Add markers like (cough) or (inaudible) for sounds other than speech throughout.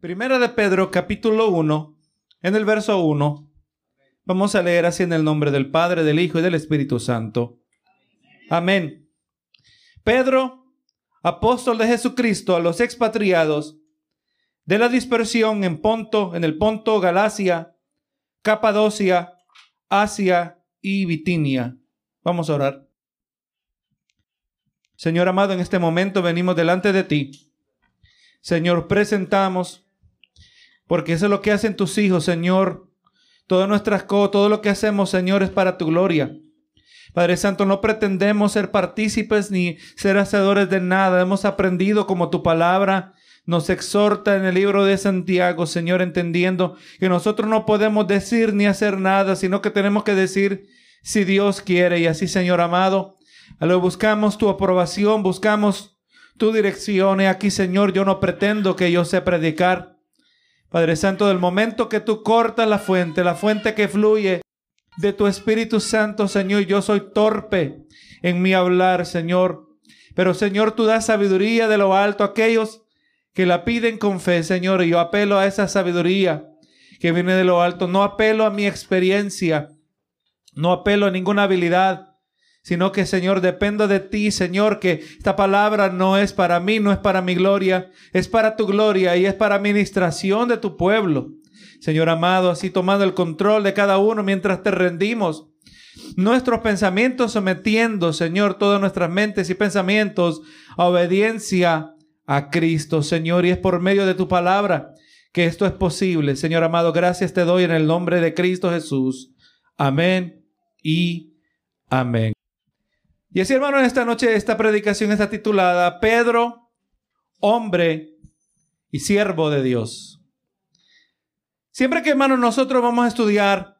Primera de Pedro, capítulo 1, en el verso 1. Vamos a leer así en el nombre del Padre, del Hijo y del Espíritu Santo. Amén. Pedro, apóstol de Jesucristo a los expatriados de la dispersión en Ponto, en el Ponto, Galacia, Capadocia, Asia y Bitinia. Vamos a orar. Señor amado, en este momento venimos delante de ti. Señor, presentamos, porque eso es lo que hacen tus hijos, Señor. Todas nuestras cosas, todo lo que hacemos, Señor, es para tu gloria. Padre Santo, no pretendemos ser partícipes ni ser hacedores de nada. Hemos aprendido como tu palabra nos exhorta en el libro de Santiago, Señor, entendiendo que nosotros no podemos decir ni hacer nada, sino que tenemos que decir si Dios quiere. Y así, Señor amado, a lo buscamos tu aprobación, buscamos tu dirección. Y aquí, Señor, yo no pretendo que yo sé predicar. Padre Santo, del momento que tú cortas la fuente, la fuente que fluye de tu Espíritu Santo, Señor, yo soy torpe en mi hablar, Señor. Pero, Señor, tú das sabiduría de lo alto a aquellos que la piden con fe, Señor. Y yo apelo a esa sabiduría que viene de lo alto. No apelo a mi experiencia. No apelo a ninguna habilidad sino que Señor, dependo de ti, Señor, que esta palabra no es para mí, no es para mi gloria, es para tu gloria y es para administración de tu pueblo. Señor amado, así tomando el control de cada uno mientras te rendimos. Nuestros pensamientos sometiendo, Señor, todas nuestras mentes y pensamientos a obediencia a Cristo, Señor, y es por medio de tu palabra que esto es posible. Señor amado, gracias te doy en el nombre de Cristo Jesús. Amén y amén. Y así, hermano, en esta noche esta predicación está titulada Pedro, hombre y siervo de Dios. Siempre que, hermano, nosotros vamos a estudiar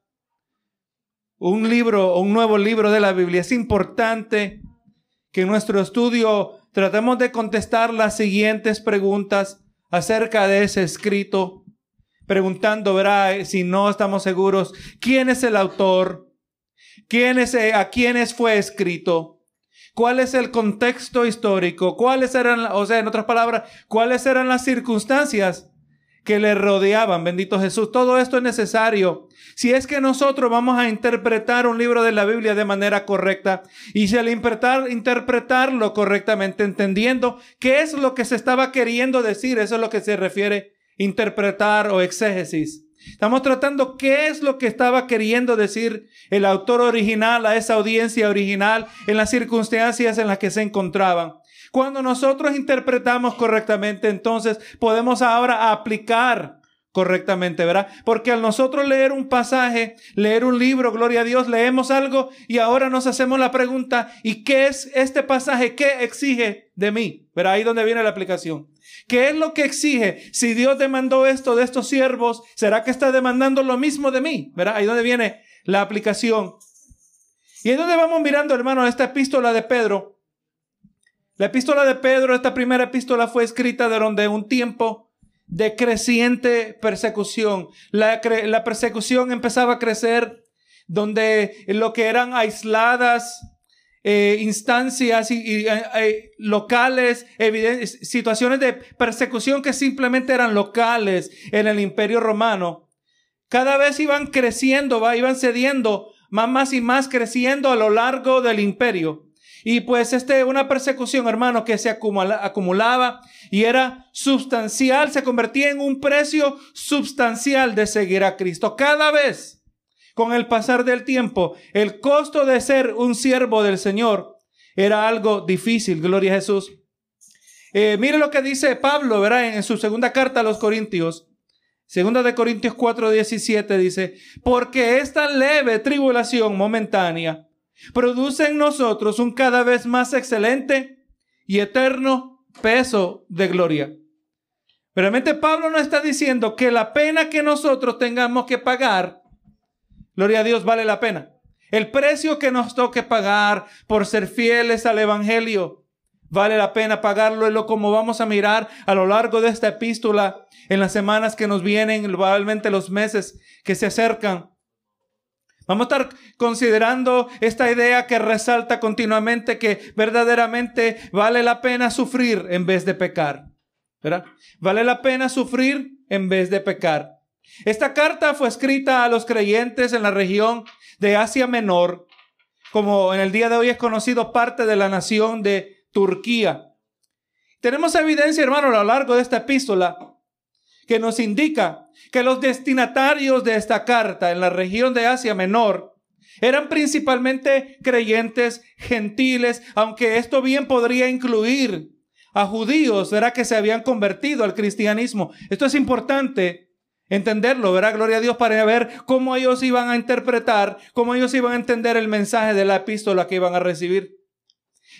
un libro o un nuevo libro de la Biblia, es importante que en nuestro estudio tratemos de contestar las siguientes preguntas acerca de ese escrito, preguntando, verá, si no estamos seguros, ¿quién es el autor? ¿Quién es, eh, ¿A quiénes fue escrito? ¿Cuál es el contexto histórico? ¿Cuáles eran, o sea, en otras palabras, cuáles eran las circunstancias que le rodeaban, bendito Jesús. Todo esto es necesario. Si es que nosotros vamos a interpretar un libro de la Biblia de manera correcta y si al interpretar, interpretarlo correctamente, entendiendo qué es lo que se estaba queriendo decir, eso es lo que se refiere interpretar o exégesis. Estamos tratando qué es lo que estaba queriendo decir el autor original a esa audiencia original en las circunstancias en las que se encontraban. Cuando nosotros interpretamos correctamente, entonces podemos ahora aplicar correctamente, ¿verdad? Porque al nosotros leer un pasaje, leer un libro, gloria a Dios, leemos algo y ahora nos hacemos la pregunta, ¿y qué es este pasaje? ¿Qué exige de mí? ¿Verdad? Ahí donde viene la aplicación. ¿Qué es lo que exige? Si Dios demandó esto de estos siervos, ¿será que está demandando lo mismo de mí? ¿Verdad? Ahí donde viene la aplicación. Y ahí donde vamos mirando, hermano, esta epístola de Pedro. La epístola de Pedro, esta primera epístola fue escrita durante un tiempo de creciente persecución. La, persecución empezaba a crecer donde lo que eran aisladas eh, instancias y, eh, eh, locales, situaciones de persecución que simplemente eran locales en el imperio romano, cada vez iban creciendo, iban cediendo más, más y más creciendo a lo largo del imperio. Y pues este, una persecución, hermano, que se acumulaba y era sustancial, se convertía en un precio sustancial de seguir a Cristo. Cada vez, con el pasar del tiempo, el costo de ser un siervo del Señor era algo difícil, gloria a Jesús. Eh, mire lo que dice Pablo, ¿verdad? En, su segunda carta a los Corintios. Segunda de Corintios 4, 17 dice, porque esta leve tribulación momentánea produce en nosotros un cada vez más excelente y eterno peso de gloria. Realmente Pablo no está diciendo que la pena que nosotros tengamos que pagar, gloria a Dios, vale la pena. El precio que nos toque pagar por ser fieles al Evangelio, vale la pena pagarlo. Es lo como vamos a mirar a lo largo de esta epístola en las semanas que nos vienen, probablemente los meses que se acercan. Vamos a estar considerando esta idea que resalta continuamente que verdaderamente vale la pena sufrir en vez de pecar. ¿verdad? Vale la pena sufrir en vez de pecar. Esta carta fue escrita a los creyentes en la región de Asia Menor, como en el día de hoy es conocido parte de la nación de Turquía. Tenemos evidencia, hermano, a lo largo de esta epístola que nos indica que los destinatarios de esta carta en la región de Asia Menor eran principalmente creyentes gentiles, aunque esto bien podría incluir a judíos, ¿verdad? Que se habían convertido al cristianismo. Esto es importante entenderlo, ¿verdad? Gloria a Dios para ver cómo ellos iban a interpretar, cómo ellos iban a entender el mensaje de la epístola que iban a recibir.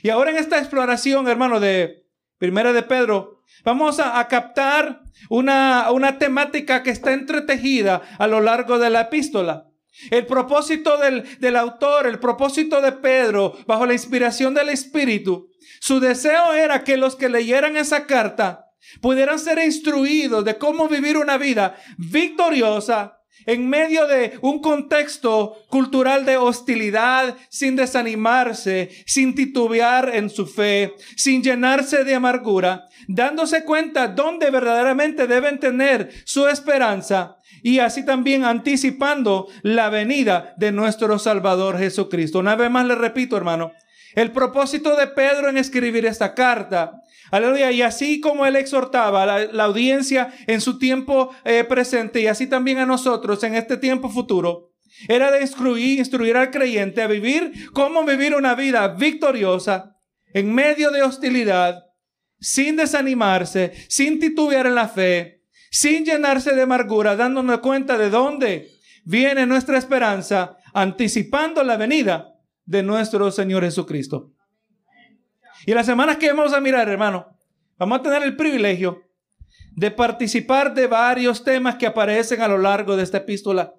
Y ahora en esta exploración, hermano, de Primera de Pedro, vamos a, captar una, una temática que está entretejida a lo largo de la epístola. El propósito del, del, autor, el propósito de Pedro, bajo la inspiración del Espíritu, su deseo era que los que leyeran esa carta pudieran ser instruidos de cómo vivir una vida victoriosa, en medio de un contexto cultural de hostilidad, sin desanimarse, sin titubear en su fe, sin llenarse de amargura, dándose cuenta dónde verdaderamente deben tener su esperanza y así también anticipando la venida de nuestro Salvador Jesucristo. Una vez más le repito, hermano, el propósito de Pedro en escribir esta carta Aleluya. Y así como él exhortaba a la, audiencia en su tiempo eh, presente y así también a nosotros en este tiempo futuro, era de instruir, instruir al creyente a vivir cómo vivir una vida victoriosa en medio de hostilidad, sin desanimarse, sin titubear en la fe, sin llenarse de amargura, dándonos cuenta de dónde viene nuestra esperanza, anticipando la venida de nuestro Señor Jesucristo. Y las semanas que vamos a mirar, hermano, vamos a tener el privilegio de participar de varios temas que aparecen a lo largo de esta epístola.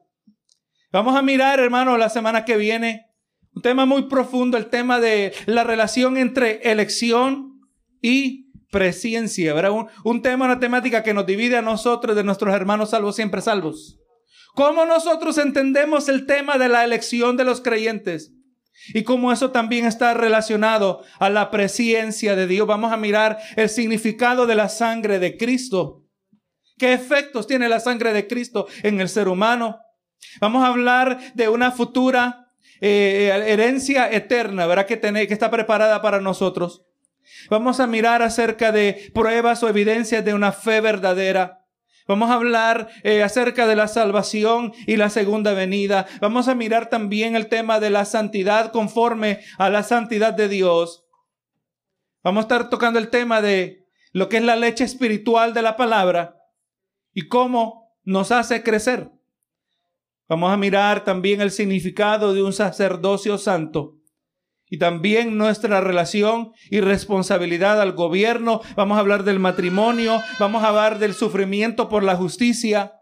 Vamos a mirar, hermano, la semana que viene, un tema muy profundo, el tema de la relación entre elección y presencia, ¿verdad? Un, un tema, una temática que nos divide a nosotros de nuestros hermanos salvos, siempre salvos. ¿Cómo nosotros entendemos el tema de la elección de los creyentes? Y como eso también está relacionado a la presencia de Dios, vamos a mirar el significado de la sangre de Cristo. ¿Qué efectos tiene la sangre de Cristo en el ser humano? Vamos a hablar de una futura eh, herencia eterna, ¿verdad? Que, tiene, que está preparada para nosotros. Vamos a mirar acerca de pruebas o evidencias de una fe verdadera. Vamos a hablar eh, acerca de la salvación y la segunda venida. Vamos a mirar también el tema de la santidad conforme a la santidad de Dios. Vamos a estar tocando el tema de lo que es la leche espiritual de la palabra y cómo nos hace crecer. Vamos a mirar también el significado de un sacerdocio santo y también nuestra relación y responsabilidad al gobierno. Vamos a hablar del matrimonio, vamos a hablar del sufrimiento por la justicia.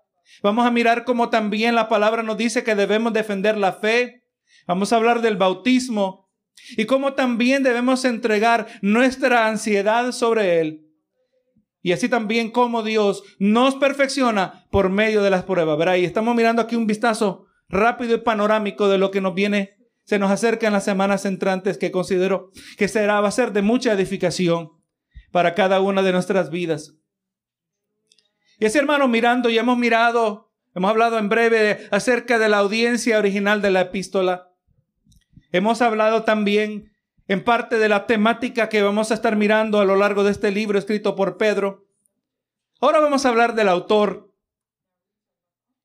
Vamos a mirar cómo también la palabra nos dice que debemos defender la fe. Vamos a hablar del bautismo y cómo también debemos entregar nuestra ansiedad sobre Él. Y así también cómo Dios nos perfecciona por medio de las pruebas. Verá, y estamos mirando aquí un vistazo rápido y panorámico de lo que nos viene se nos acercan las semanas entrantes que considero que será, va a ser de mucha edificación para cada una de nuestras vidas. Y así, hermano, mirando, y hemos mirado, hemos hablado en breve acerca de la audiencia original de la epístola. Hemos hablado también en parte de la temática que vamos a estar mirando a lo largo de este libro escrito por Pedro. Ahora vamos a hablar del autor.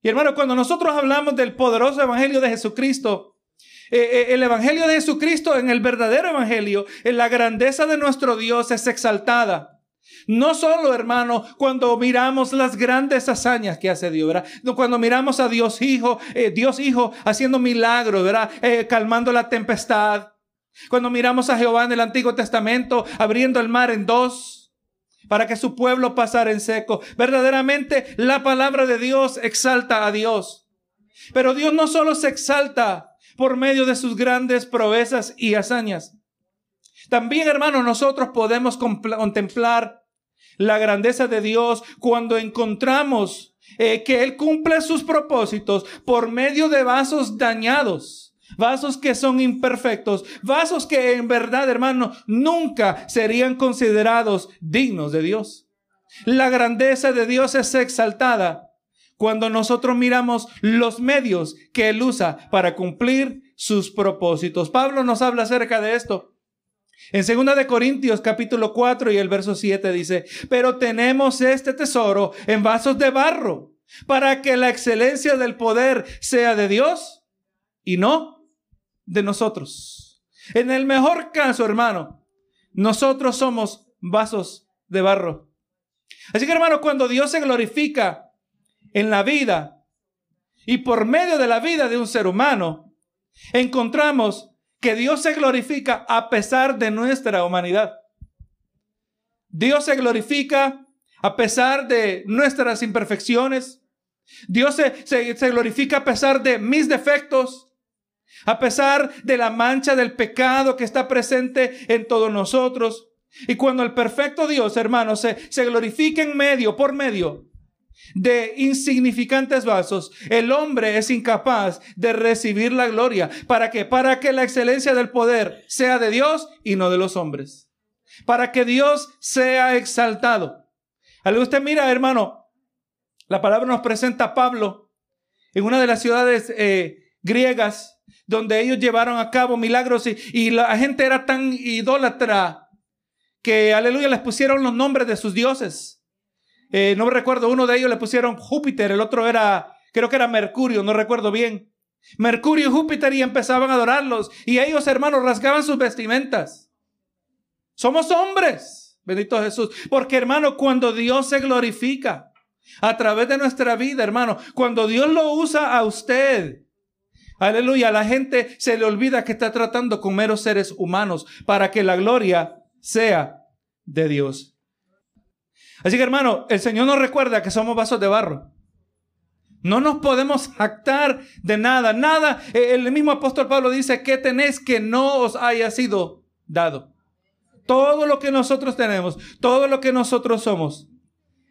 Y hermano, cuando nosotros hablamos del poderoso evangelio de Jesucristo, eh, eh, el Evangelio de Jesucristo, en el verdadero Evangelio, en la grandeza de nuestro Dios es exaltada. No solo, hermano, cuando miramos las grandes hazañas que hace Dios, ¿verdad? Cuando miramos a Dios Hijo, eh, Dios Hijo haciendo milagros, ¿verdad? calmando la tempestad. Cuando miramos a Jehová en el Antiguo Testamento, abriendo el mar en dos para que su pueblo pasara en seco. Verdaderamente la palabra de Dios exalta a Dios. Pero Dios no solo se exalta por medio de sus grandes proezas y hazañas. También, hermanos, nosotros podemos contemplar la grandeza de Dios cuando encontramos eh, que Él cumple sus propósitos por medio de vasos dañados, vasos que son imperfectos, vasos que en verdad, hermano, nunca serían considerados dignos de Dios. La grandeza de Dios es exaltada cuando nosotros miramos los medios que Él usa para cumplir sus propósitos. Pablo nos habla acerca de esto. En 2 de Corintios capítulo 4 y el verso 7 dice, pero tenemos este tesoro en vasos de barro para que la excelencia del poder sea de Dios y no de nosotros. En el mejor caso, hermano, nosotros somos vasos de barro. Así que, hermano, cuando Dios se glorifica en la vida y por medio de la vida de un ser humano, encontramos que Dios se glorifica a pesar de nuestra humanidad. Dios se glorifica a pesar de nuestras imperfecciones. Dios se, se, glorifica a pesar de mis defectos, a pesar de la mancha del pecado que está presente en todos nosotros. Y cuando el perfecto Dios, hermanos, se, se glorifica en medio, por medio de insignificantes vasos, el hombre es incapaz de recibir la gloria. ¿Para qué? Para que la excelencia del poder sea de Dios y no de los hombres. Para que Dios sea exaltado. Al usted mira, hermano, la palabra nos presenta a Pablo en una de las ciudades eh, griegas donde ellos llevaron a cabo milagros y, y la gente era tan idólatra que, aleluya, les pusieron los nombres de sus dioses. Eh, no recuerdo, uno de ellos le pusieron Júpiter, el otro era, creo que era Mercurio, no recuerdo bien. Mercurio y Júpiter y empezaban a adorarlos. Y ellos, hermanos, rasgaban sus vestimentas. Somos hombres, bendito Jesús. Porque, hermano, cuando Dios se glorifica a través de nuestra vida, hermano, cuando Dios lo usa a usted, aleluya, la gente se le olvida que está tratando con meros seres humanos para que la gloria sea de Dios. Así que hermano, el Señor nos recuerda que somos vasos de barro. No nos podemos jactar de nada, nada. Eh, el mismo apóstol Pablo dice que tenéis que no os haya sido dado. Todo lo que nosotros tenemos, todo lo que nosotros somos,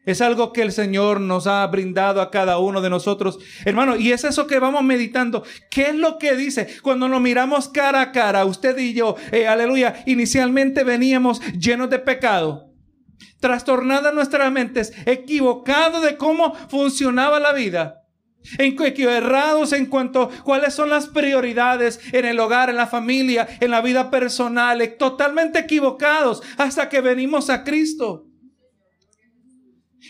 es algo que el Señor nos ha brindado a cada uno de nosotros. Hermano, y es eso que vamos meditando. ¿Qué es lo que dice? Cuando nos miramos cara a cara, usted y yo, eh, aleluya, inicialmente veníamos llenos de pecado trastornada nuestras mentes, equivocado de cómo funcionaba la vida. Errados en cuanto a cuáles son las prioridades en el hogar, en la familia, en la vida personal, totalmente equivocados hasta que venimos a Cristo.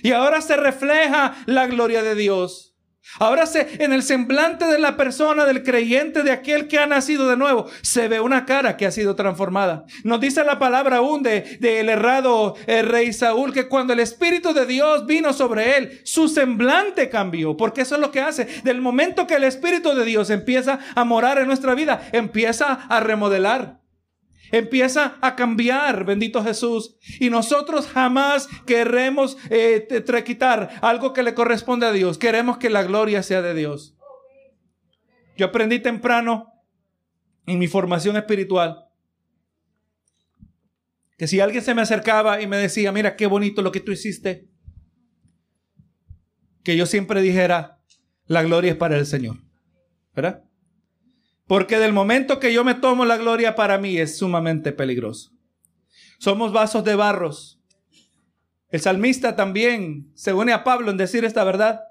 Y ahora se refleja la gloria de Dios. Ahora se, en el semblante de la persona, del creyente, de aquel que ha nacido de nuevo, se ve una cara que ha sido transformada. Nos dice la palabra aún del de, errado eh, rey Saúl que cuando el Espíritu de Dios vino sobre él, su semblante cambió. Porque eso es lo que hace. Del momento que el Espíritu de Dios empieza a morar en nuestra vida, empieza a remodelar empieza a cambiar, bendito Jesús. Y nosotros jamás queremos eh, algo que le corresponde a Dios. Queremos que la gloria sea de Dios. Yo aprendí temprano en mi formación espiritual que si alguien se me acercaba y me decía, mira qué bonito lo que tú hiciste, que yo siempre dijera, la gloria es para el Señor. ¿Verdad? Porque del momento que yo me tomo la gloria para mí es sumamente peligroso. Somos vasos de barros. El salmista también se une a Pablo en decir esta verdad.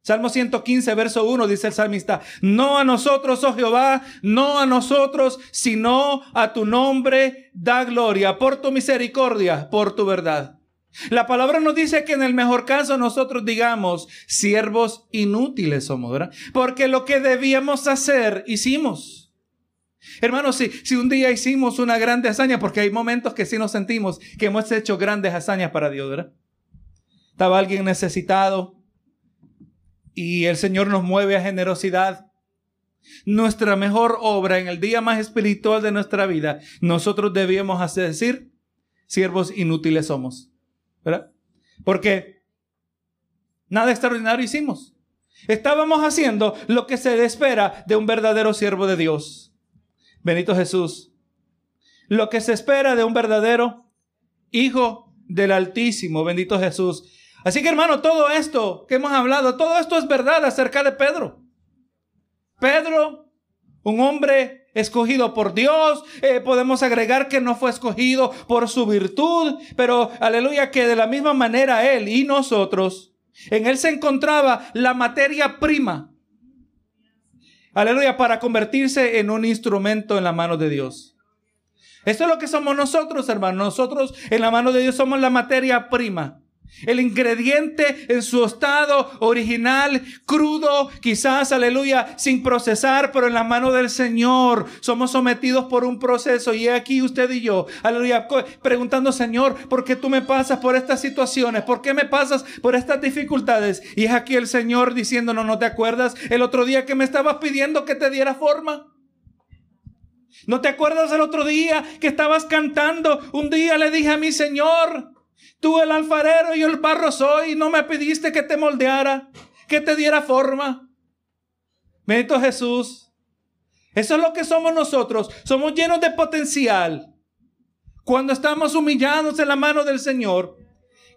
Salmo 115, verso 1 dice el salmista, no a nosotros, oh Jehová, no a nosotros, sino a tu nombre da gloria por tu misericordia, por tu verdad. La palabra nos dice que en el mejor caso nosotros digamos, siervos inútiles somos, ¿verdad? Porque lo que debíamos hacer, hicimos. Hermanos, si, si un día hicimos una grande hazaña, porque hay momentos que sí nos sentimos que hemos hecho grandes hazañas para Dios, ¿verdad? Estaba alguien necesitado y el Señor nos mueve a generosidad. Nuestra mejor obra en el día más espiritual de nuestra vida, nosotros debíamos hacer decir, siervos inútiles somos. ¿Verdad? Porque nada extraordinario hicimos. Estábamos haciendo lo que se espera de un verdadero siervo de Dios. Benito Jesús. Lo que se espera de un verdadero hijo del Altísimo. Bendito Jesús. Así que hermano, todo esto que hemos hablado, todo esto es verdad acerca de Pedro. Pedro, un hombre escogido por Dios, eh, podemos agregar que no fue escogido por su virtud, pero aleluya que de la misma manera Él y nosotros, en Él se encontraba la materia prima, aleluya, para convertirse en un instrumento en la mano de Dios. Esto es lo que somos nosotros, hermanos. Nosotros en la mano de Dios somos la materia prima. El ingrediente en su estado original, crudo, quizás, aleluya, sin procesar, pero en la mano del Señor. Somos sometidos por un proceso y aquí usted y yo, aleluya, preguntando, Señor, ¿por qué tú me pasas por estas situaciones? ¿Por qué me pasas por estas dificultades? Y es aquí el Señor diciéndonos, ¿no te acuerdas el otro día que me estabas pidiendo que te diera forma? ¿No te acuerdas el otro día que estabas cantando? Un día le dije a mi Señor, Tú el alfarero y el barro soy, no me pediste que te moldeara, que te diera forma. Bendito Jesús. Eso es lo que somos nosotros. Somos llenos de potencial. Cuando estamos humillados en la mano del Señor.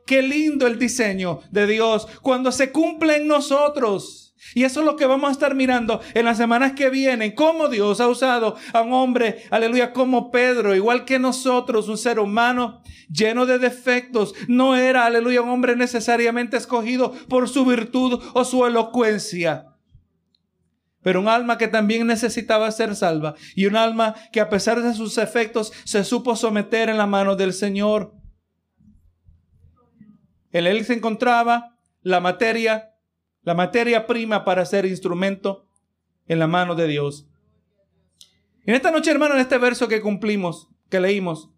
Qué lindo el diseño de Dios. Cuando se cumple en nosotros y eso es lo que vamos a estar mirando en las semanas que vienen, cómo Dios ha usado a un hombre, aleluya, como Pedro, igual que nosotros, un ser humano lleno de defectos. No era, aleluya, un hombre necesariamente escogido por su virtud o su elocuencia. Pero un alma que también necesitaba ser salva y un alma que a pesar de sus efectos se supo someter en la mano del Señor. En él se encontraba la materia la materia prima para ser instrumento en la mano de Dios. En esta noche, hermano, en este verso que cumplimos, que leímos,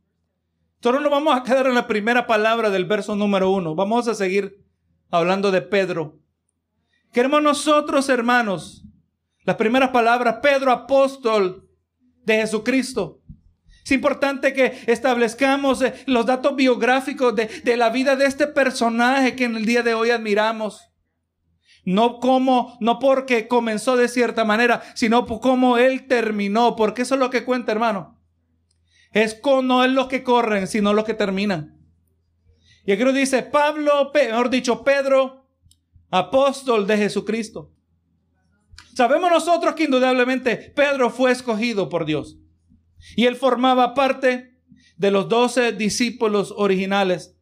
solo nos vamos a quedar en la primera palabra del verso número uno. Vamos a seguir hablando de Pedro. Queremos nosotros, hermanos, las primeras palabras, Pedro, apóstol de Jesucristo. Es importante que establezcamos eh, los datos biográficos de, de la vida de este personaje que en el día de hoy admiramos. No como, no porque comenzó de cierta manera, sino como él terminó, porque eso es lo que cuenta, hermano. Es con, no es los que corren, sino los que terminan. Y aquí nos dice Pablo, mejor dicho, Pedro, apóstol de Jesucristo. Sabemos nosotros que indudablemente Pedro fue escogido por Dios. Y él formaba parte de los doce discípulos originales.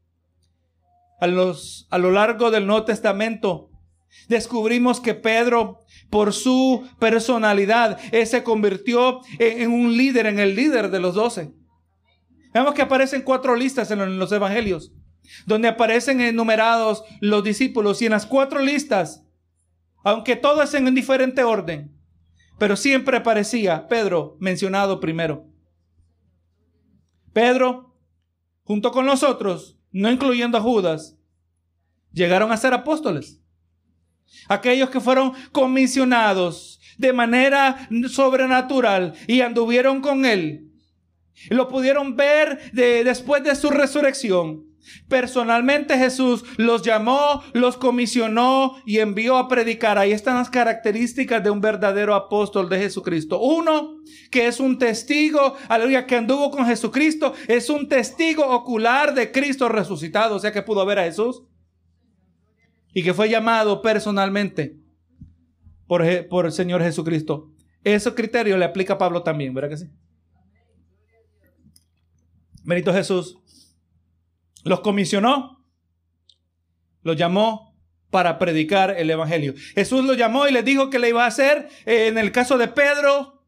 A, los, a lo largo del Nuevo Testamento, Descubrimos que Pedro, por su personalidad, se convirtió en, un líder, en el líder de los doce. Vemos que aparecen cuatro listas en los evangelios, donde aparecen enumerados los discípulos y en las cuatro listas, aunque todas en diferente orden, pero siempre aparecía Pedro mencionado primero. Pedro, junto con los otros, no incluyendo a Judas, llegaron a ser apóstoles. Aquellos que fueron comisionados de manera sobrenatural y anduvieron con él. Lo pudieron ver después de su resurrección. Personalmente Jesús los llamó, los comisionó y envió a predicar. Ahí están las características de un verdadero apóstol de Jesucristo. Uno, que es un testigo, aleluya, que anduvo con Jesucristo, es un testigo ocular de Cristo resucitado, o sea que pudo ver a Jesús y que fue llamado personalmente por, el Señor Jesucristo. Ese criterio le aplica a Pablo también, ¿verdad que sí? Benito Jesús los comisionó, los llamó para predicar el Evangelio. Jesús los llamó y les dijo que le iba a hacer. Eh, en el caso de Pedro,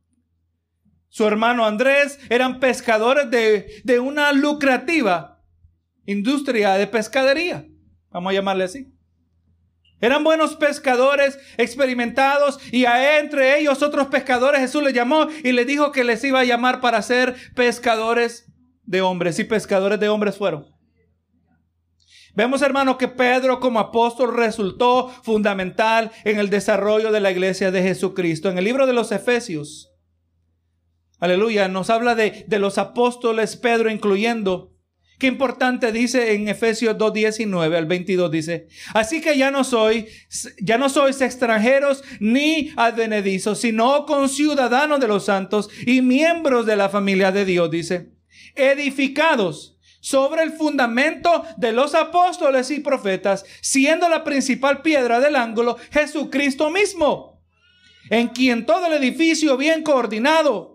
su hermano Andrés, eran pescadores de una lucrativa industria de pescadería. Vamos a llamarle así. Eran buenos pescadores experimentados y a entre ellos otros pescadores Jesús les llamó y les dijo que les iba a llamar para ser pescadores de hombres y pescadores de hombres fueron. Vemos hermanos que Pedro como apóstol resultó fundamental en el desarrollo de la iglesia de Jesucristo. En el libro de los Efesios, aleluya, nos habla de, de los apóstoles Pedro incluyendo Qué importante dice en Efesios 2:19 al 22 dice, así que ya no soy ya no sois extranjeros ni advenedizos, sino conciudadanos de los santos y miembros de la familia de Dios, dice, edificados sobre el fundamento de los apóstoles y profetas, siendo la principal piedra del ángulo Jesucristo mismo, en quien todo el edificio bien coordinado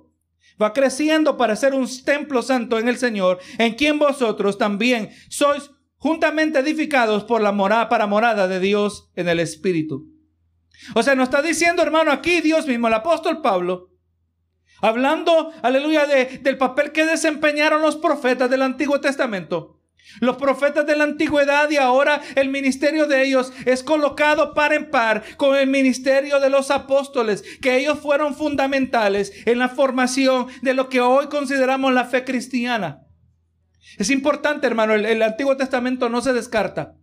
va creciendo para ser un templo santo en el Señor, en quien vosotros también sois juntamente edificados por la morada para morada de Dios en el Espíritu. O sea, nos está diciendo, hermano, aquí Dios mismo, el apóstol Pablo, hablando, aleluya, de, del papel que desempeñaron los profetas del Antiguo Testamento. Los profetas de la antigüedad y ahora el ministerio de ellos es colocado par en par con el ministerio de los apóstoles, que ellos fueron fundamentales en la formación de lo que hoy consideramos la fe cristiana. Es importante, hermano, el, Antiguo Testamento no se descarta.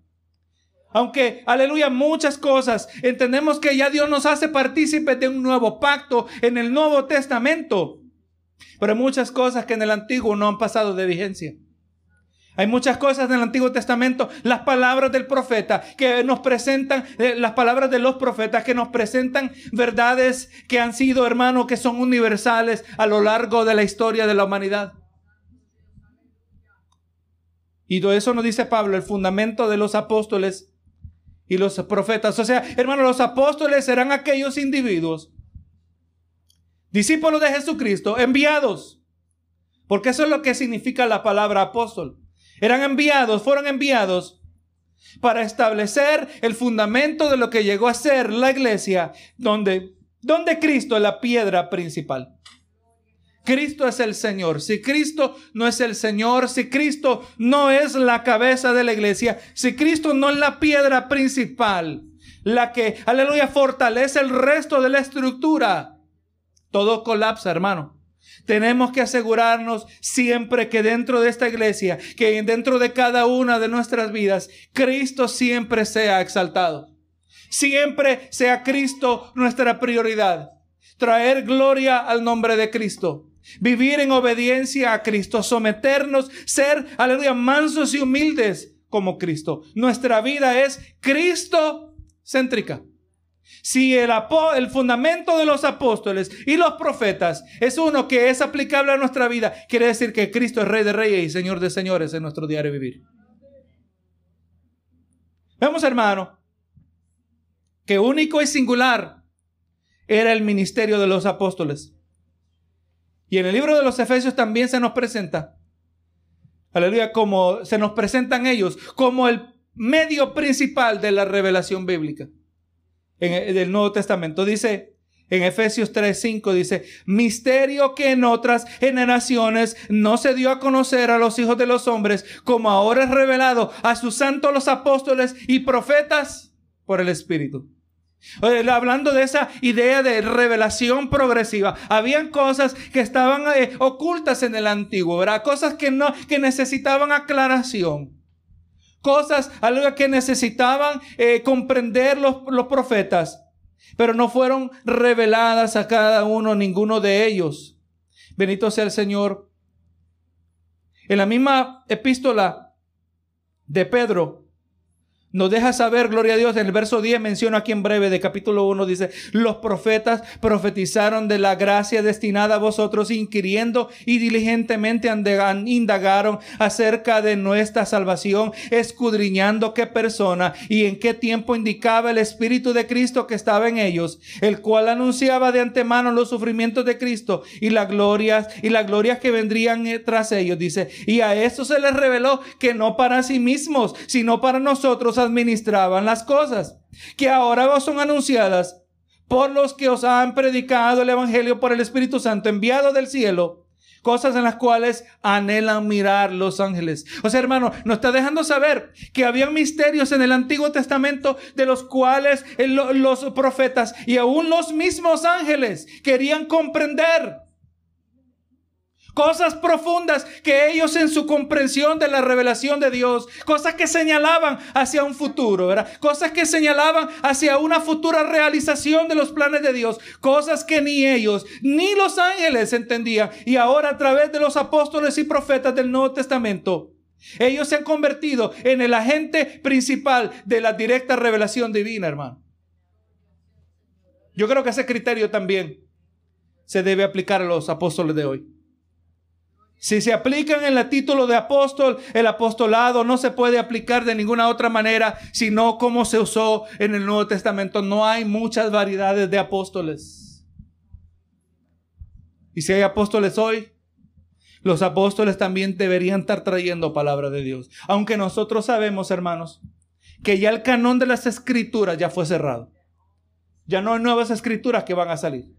Aunque, aleluya, muchas cosas, entendemos que ya Dios nos hace partícipes de un nuevo pacto en el Nuevo Testamento. Pero hay muchas cosas que en el Antiguo no han pasado de vigencia. Hay muchas cosas en el Antiguo Testamento, las palabras del profeta que nos presentan, eh, las palabras de los profetas que nos presentan verdades que han sido, hermano, que son universales a lo largo de la historia de la humanidad. Y todo eso nos dice Pablo, el fundamento de los apóstoles y los profetas. O sea, hermano, los apóstoles serán aquellos individuos, discípulos de Jesucristo, enviados. Porque eso es lo que significa la palabra apóstol. Eran enviados, fueron enviados para establecer el fundamento de lo que llegó a ser la iglesia, donde, donde Cristo es la piedra principal. Cristo es el Señor. Si Cristo no es el Señor, si Cristo no es la cabeza de la iglesia, si Cristo no es la piedra principal, la que, aleluya, fortalece el resto de la estructura, todo colapsa, hermano. Tenemos que asegurarnos siempre que dentro de esta iglesia, que dentro de cada una de nuestras vidas, Cristo siempre sea exaltado. Siempre sea Cristo nuestra prioridad. Traer gloria al nombre de Cristo. Vivir en obediencia a Cristo. Someternos. Ser, aleluya, mansos y humildes como Cristo. Nuestra vida es Cristo céntrica. Si el, el, fundamento de los apóstoles y los profetas es uno que es aplicable a nuestra vida, quiere decir que Cristo es Rey de Reyes y Señor de Señores en nuestro diario vivir. Vemos, hermano, que único y singular era el ministerio de los apóstoles. Y en el libro de los Efesios también se nos presenta, aleluya, como se nos presentan ellos como el medio principal de la revelación bíblica en el Nuevo Testamento. Dice en Efesios 3:5 dice, misterio que en otras generaciones no se dio a conocer a los hijos de los hombres, como ahora es revelado a sus santos los apóstoles y profetas por el Espíritu. Hablando de esa idea de revelación progresiva, habían cosas que estaban eh, ocultas en el antiguo, ¿verdad? Cosas que no, que necesitaban aclaración cosas, algo que necesitaban eh, comprender los, los profetas, pero no fueron reveladas a cada uno, ninguno de ellos. Bendito sea el Señor. En la misma epístola de Pedro, nos deja saber, gloria a Dios, en el verso 10 menciono aquí en breve de capítulo 1, dice, los profetas profetizaron de la gracia destinada a vosotros, inquiriendo y diligentemente indagaron acerca de nuestra salvación, escudriñando qué persona y en qué tiempo indicaba el Espíritu de Cristo que estaba en ellos, el cual anunciaba de antemano los sufrimientos de Cristo y las glorias y las glorias que vendrían eh, tras ellos, dice, y a esto se les reveló que no para sí mismos, sino para nosotros administraban las cosas, que ahora os son anunciadas por los que os han predicado el Evangelio por el Espíritu Santo enviado del cielo, cosas en las cuales anhelan mirar los ángeles. O sea, hermano, nos está dejando saber que había misterios en el Antiguo Testamento de los cuales los profetas y aún los mismos ángeles querían comprender cosas profundas que ellos en su comprensión de la revelación de Dios, cosas que señalaban hacia un futuro, ¿verdad? Cosas que señalaban hacia una futura realización de los planes de Dios, cosas que ni ellos ni los ángeles entendían. Y ahora a través de los apóstoles y profetas del Nuevo Testamento, ellos se han convertido en el agente principal de la directa revelación divina, hermano. Yo creo que ese criterio también se debe aplicar a los apóstoles de hoy. Si se aplican en el título de apóstol, el apostolado no se puede aplicar de ninguna otra manera, sino como se usó en el Nuevo Testamento. No hay muchas variedades de apóstoles. Y si hay apóstoles hoy, los apóstoles también deberían estar trayendo palabra de Dios. Aunque nosotros sabemos, hermanos, que ya el canón de las escrituras ya fue cerrado. Ya no hay nuevas escrituras que van a salir.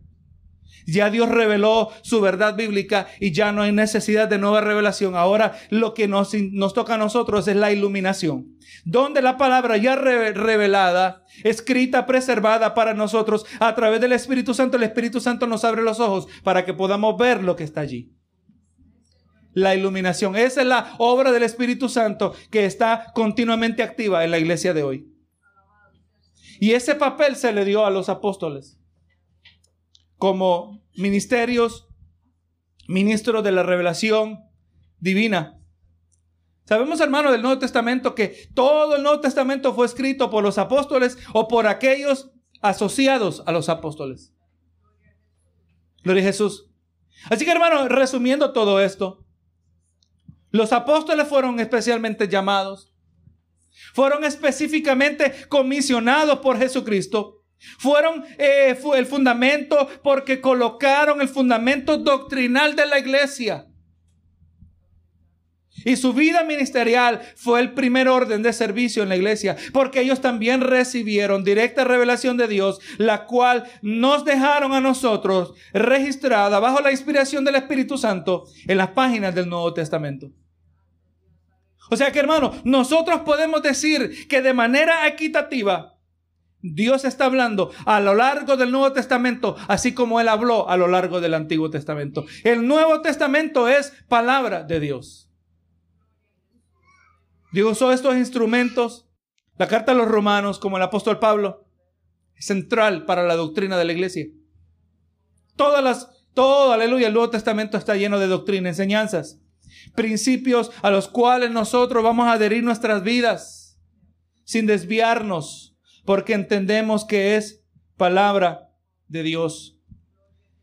Ya Dios reveló su verdad bíblica y ya no hay necesidad de nueva revelación. Ahora lo que nos, toca a nosotros es la iluminación. Donde la palabra ya revelada, escrita, preservada para nosotros a través del Espíritu Santo, el Espíritu Santo nos abre los ojos para que podamos ver lo que está allí. La iluminación. Esa es la obra del Espíritu Santo que está continuamente activa en la iglesia de hoy. Y ese papel se le dio a los apóstoles como ministerios, ministros de la revelación divina. Sabemos, hermano, del Nuevo Testamento que todo el Nuevo Testamento fue escrito por los apóstoles o por aquellos asociados a los apóstoles. Gloria a Jesús. Así que, hermano, resumiendo todo esto, los apóstoles fueron especialmente llamados, fueron específicamente comisionados por Jesucristo fueron eh, el fundamento porque colocaron el fundamento doctrinal de la iglesia. Y su vida ministerial fue el primer orden de servicio en la iglesia, porque ellos también recibieron directa revelación de Dios, la cual nos dejaron a nosotros registrada bajo la inspiración del Espíritu Santo en las páginas del Nuevo Testamento. O sea que hermano, nosotros podemos decir que de manera equitativa, Dios está hablando a lo largo del Nuevo Testamento, así como Él habló a lo largo del Antiguo Testamento. El Nuevo Testamento es palabra de Dios. Dios usó estos instrumentos, la carta a los romanos, como el apóstol Pablo, es central para la doctrina de la iglesia. Todas las, todo, aleluya, el Nuevo Testamento está lleno de doctrina, enseñanzas, principios a los cuales nosotros vamos a adherir nuestras vidas sin desviarnos porque entendemos que es palabra de Dios.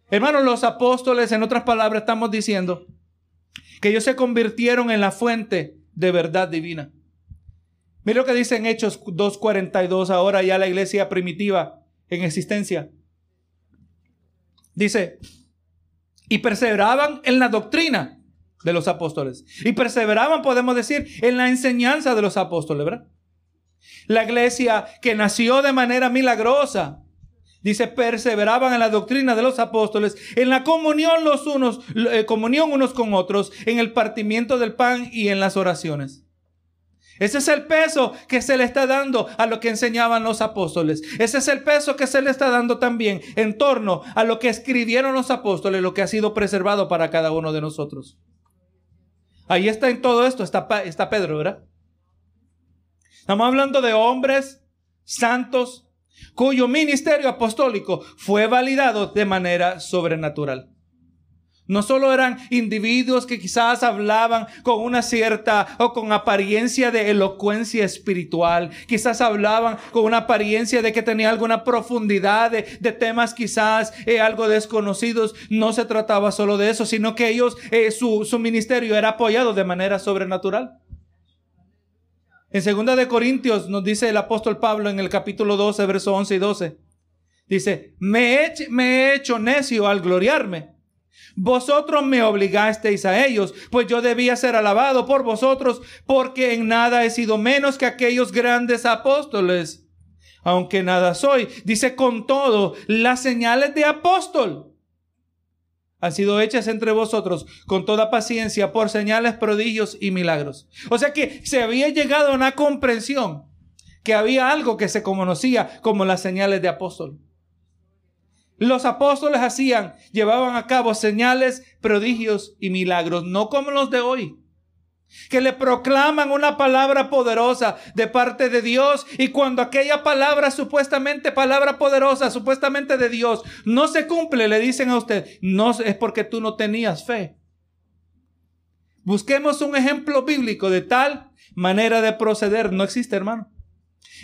Hermanos, los apóstoles, en otras palabras, estamos diciendo que ellos se convirtieron en la fuente de verdad divina. Mira lo que dice en Hechos 2.42, ahora ya la iglesia primitiva en existencia. Dice, y perseveraban en la doctrina de los apóstoles. Y perseveraban, podemos decir, en la enseñanza de los apóstoles, ¿verdad? La iglesia que nació de manera milagrosa. Dice, perseveraban en la doctrina de los apóstoles, en la comunión los unos, eh, comunión unos con otros, en el partimiento del pan y en las oraciones. Ese es el peso que se le está dando a lo que enseñaban los apóstoles. Ese es el peso que se le está dando también en torno a lo que escribieron los apóstoles, lo que ha sido preservado para cada uno de nosotros. Ahí está en todo esto, está, está Pedro, ¿verdad? Estamos hablando de hombres santos cuyo ministerio apostólico fue validado de manera sobrenatural. No solo eran individuos que quizás hablaban con una cierta o con apariencia de elocuencia espiritual, quizás hablaban con una apariencia de que tenía alguna profundidad de, temas quizás eh, algo desconocidos. No se trataba solo de eso, sino que ellos, eh, su, su ministerio era apoyado de manera sobrenatural. En segunda de Corintios nos dice el apóstol Pablo en el capítulo 12, versos 11 y 12. Dice, me he, me he hecho necio al gloriarme. Vosotros me obligasteis a ellos, pues yo debía ser alabado por vosotros, porque en nada he sido menos que aquellos grandes apóstoles. Aunque nada soy, dice con todo, las señales de apóstol han sido hechas entre vosotros con toda paciencia por señales, prodigios y milagros. O sea que se había llegado a una comprensión que había algo que se conocía como las señales de apóstol. Los apóstoles hacían, llevaban a cabo señales, prodigios y milagros, no como los de hoy que le proclaman una palabra poderosa de parte de Dios y cuando aquella palabra supuestamente palabra poderosa, supuestamente de Dios, no se cumple, le dicen a usted, no es porque tú no tenías fe. Busquemos un ejemplo bíblico de tal manera de proceder. No existe, hermano.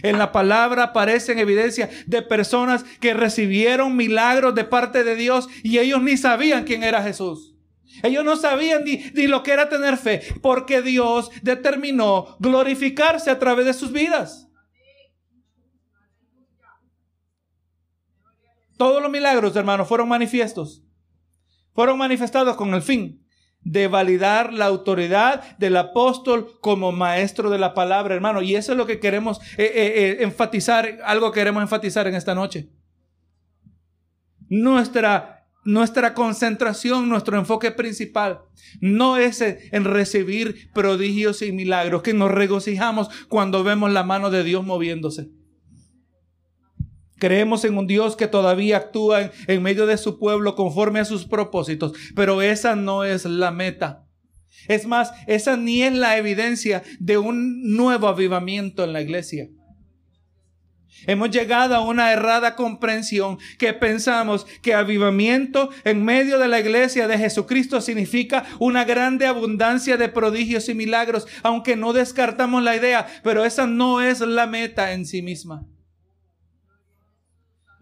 En la palabra aparecen evidencia de personas que recibieron milagros de parte de Dios y ellos ni sabían quién era Jesús. Ellos no sabían ni, lo que era tener fe, porque Dios determinó glorificarse a través de sus vidas. Todos los milagros, hermanos, fueron manifiestos fueron manifestados con el fin de validar la autoridad del apóstol como maestro de la palabra, hermano. Y eso es lo que queremos eh, eh, eh, enfatizar, algo queremos enfatizar en esta noche. Nuestra, nuestra concentración, nuestro enfoque principal, no es en recibir prodigios y milagros, que nos regocijamos cuando vemos la mano de Dios moviéndose. Creemos en un Dios que todavía actúa en, medio de su pueblo conforme a sus propósitos, pero esa no es la meta. Es más, esa ni es la evidencia de un nuevo avivamiento en la iglesia. Hemos llegado a una errada comprensión que pensamos que avivamiento en medio de la iglesia de Jesucristo significa una grande abundancia de prodigios y milagros, aunque no descartamos la idea, pero esa no es la meta en sí misma.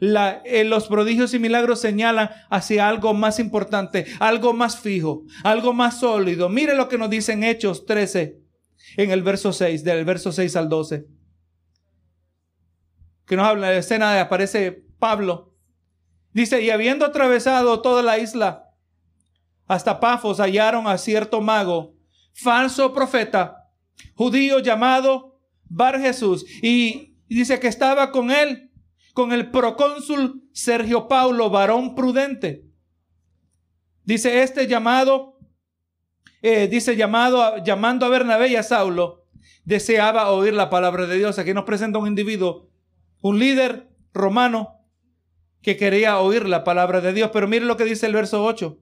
Eh, los prodigios y milagros señalan hacia algo más importante, algo más fijo, algo más sólido. Mire lo que nos dice en Hechos 13, en el verso 6, del verso 6 al 12. Que nos habla de la escena de aparece Pablo. Dice, y habiendo atravesado toda la isla, hasta Pafos hallaron a cierto mago, falso profeta, judío llamado Bar Jesús, y dice que estaba con él con el procónsul Sergio Paulo, varón prudente. Dice este llamado, eh, dice llamado, llamando a Bernabé y a Saulo, deseaba oír la palabra de Dios. Aquí nos presenta un individuo, un líder romano que quería oír la palabra de Dios. Pero mire lo que dice el verso 8.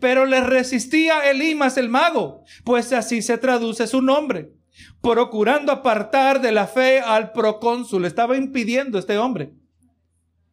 Pero le resistía Elimas el mago, pues así se traduce su nombre procurando apartar de la fe al procónsul. Estaba impidiendo este hombre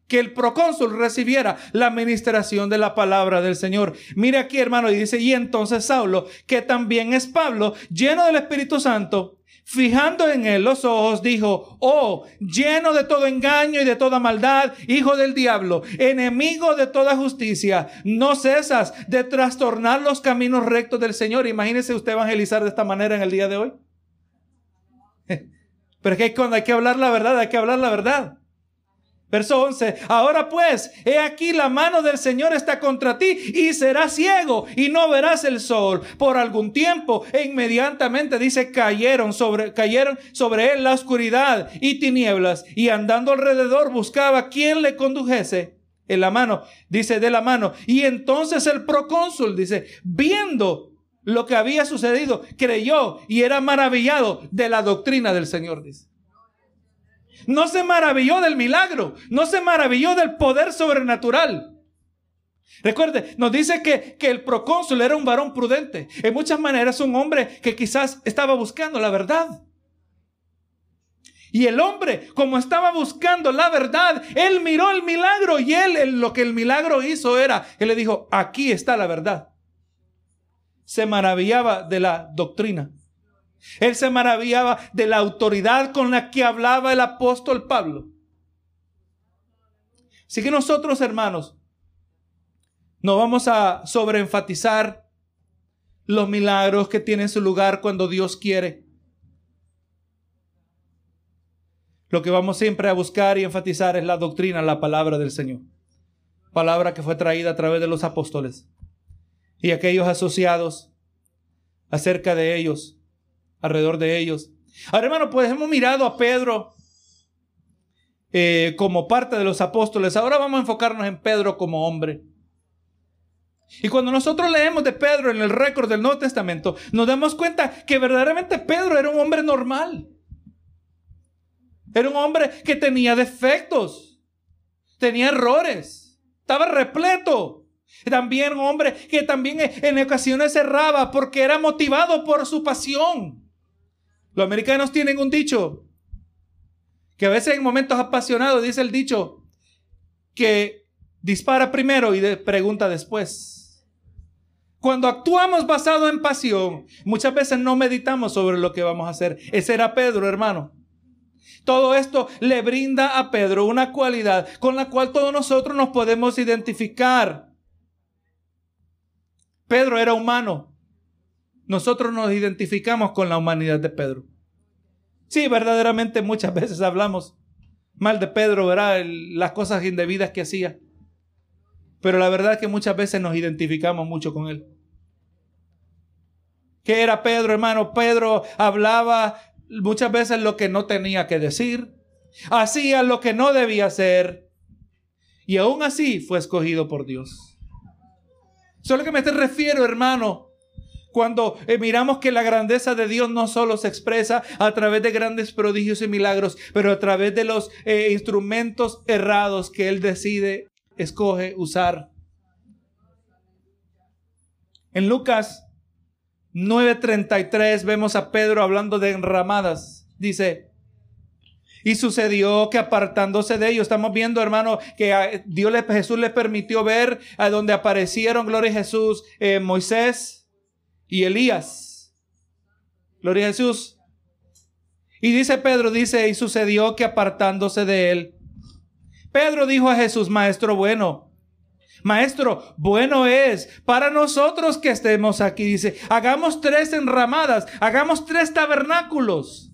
que el procónsul recibiera la administración de la palabra del Señor. Mire aquí, hermano, y dice, y entonces Saulo, que también es Pablo, lleno del Espíritu Santo, fijando en él los ojos, dijo, oh, lleno de todo engaño y de toda maldad, hijo del diablo, enemigo de toda justicia, no cesas de trastornar los caminos rectos del Señor. Imagínese usted evangelizar de esta manera en el día de hoy. (laughs) Pero es que cuando hay que hablar la verdad, hay que hablar la verdad. Verso 11, ahora pues, he aquí la mano del Señor está contra ti y serás ciego y no verás el sol por algún tiempo. E inmediatamente dice, cayeron sobre, cayeron sobre él la oscuridad y tinieblas y andando alrededor buscaba quien le condujese en la mano, dice de la mano. Y entonces el procónsul dice, viendo lo que había sucedido, creyó y era maravillado de la doctrina del Señor, dice. No se maravilló del milagro, no se maravilló del poder sobrenatural. Recuerde, nos dice que, que, el procónsul era un varón prudente. En muchas maneras, un hombre que quizás estaba buscando la verdad. Y el hombre, como estaba buscando la verdad, él miró el milagro y él, lo que el milagro hizo era, él le dijo, aquí está la verdad se maravillaba de la doctrina. Él se maravillaba de la autoridad con la que hablaba el apóstol Pablo. Así que nosotros, hermanos, no vamos a sobreenfatizar los milagros que tienen su lugar cuando Dios quiere. Lo que vamos siempre a buscar y enfatizar es la doctrina, la palabra del Señor. Palabra que fue traída a través de los apóstoles y aquellos asociados acerca de ellos, alrededor de ellos. Ahora, hermano, pues hemos mirado a Pedro eh, como parte de los apóstoles. Ahora vamos a enfocarnos en Pedro como hombre. Y cuando nosotros leemos de Pedro en el récord del Nuevo Testamento, nos damos cuenta que verdaderamente Pedro era un hombre normal. Era un hombre que tenía defectos, tenía errores, estaba repleto también un hombre que también en ocasiones erraba porque era motivado por su pasión. Los americanos tienen un dicho que a veces en momentos apasionados dice el dicho que dispara primero y pregunta después. Cuando actuamos basado en pasión, muchas veces no meditamos sobre lo que vamos a hacer. Ese era Pedro, hermano. Todo esto le brinda a Pedro una cualidad con la cual todos nosotros nos podemos identificar. Pedro era humano. Nosotros nos identificamos con la humanidad de Pedro. Sí, verdaderamente muchas (laughs) veces hablamos mal de Pedro, ¿verdad? Las cosas indebidas que hacía. Pero la verdad es que muchas veces nos identificamos mucho con él. ¿Qué era Pedro, hermano? Pedro hablaba muchas veces lo que no tenía que decir, hacía lo que no debía hacer, y aún así fue escogido por Dios. Eso es lo que me refiero, hermano. Cuando eh, miramos que la grandeza de Dios no solo se expresa a través de grandes prodigios y milagros, pero a través de los eh, instrumentos errados que Él decide escoge usar. En Lucas 9:33 vemos a Pedro hablando de enramadas. Dice, y sucedió que apartándose de ellos, estamos viendo, hermano, que Dios Jesús le permitió ver a donde aparecieron, gloria a Jesús, eh, Moisés y Elías. Gloria a Jesús. Y dice Pedro, dice, y sucedió que apartándose de él, Pedro dijo a Jesús, Maestro bueno, Maestro, bueno es para nosotros que estemos aquí. Dice, hagamos tres enramadas, hagamos tres tabernáculos.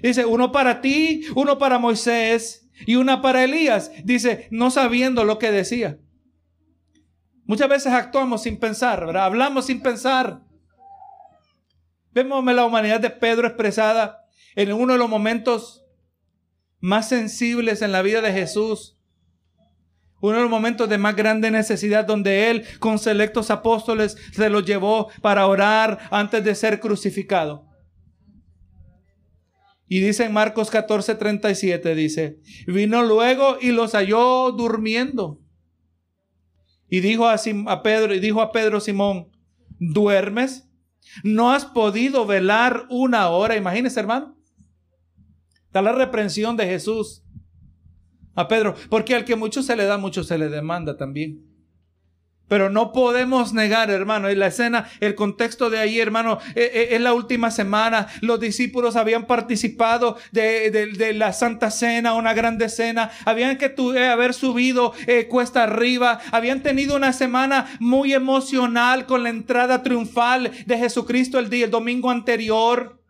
Dice, uno para ti, uno para Moisés y una para Elías. Dice, no sabiendo lo que decía. Muchas veces actuamos sin pensar. Hablamos sin pensar. Vemos la humanidad de Pedro expresada en uno de los momentos más sensibles en la vida de Jesús. Uno de los momentos de más grande necesidad donde Él con selectos apóstoles se los llevó para orar antes de ser crucificado. Y dice en Marcos 14, 37, dice, vino luego y los halló durmiendo. Y dijo a, a Pedro, y dijo a Pedro Simón, ¿duermes? ¿No has podido velar una hora? Imagínese, hermano. Está la reprensión de Jesús a Pedro, porque al que mucho se le da, mucho se le demanda también. Pero no podemos negar, hermano, en la escena, el contexto de ahí, hermano, eh, eh, es la última semana. Los discípulos habían participado de, la Santa Cena, una grande cena. Habían que eh, haber subido cuesta arriba. Habían tenido una semana muy emocional con la entrada triunfal de Jesucristo el día, el domingo anterior.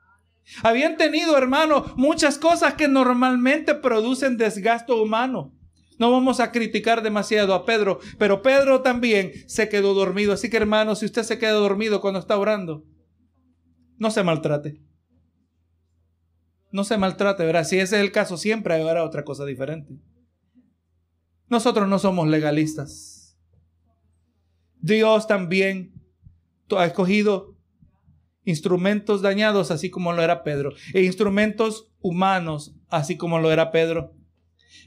Habían tenido, hermano, muchas cosas que normalmente producen desgasto humano. No vamos a criticar demasiado a Pedro, pero Pedro también se quedó dormido. Así que, hermano, si usted se queda dormido cuando está orando, no se maltrate. No se maltrate, ¿verdad? Si ese es el caso, siempre habrá otra cosa diferente. Nosotros no somos legalistas. Dios también ha escogido instrumentos dañados, así como lo era Pedro, e instrumentos humanos, así como lo era Pedro.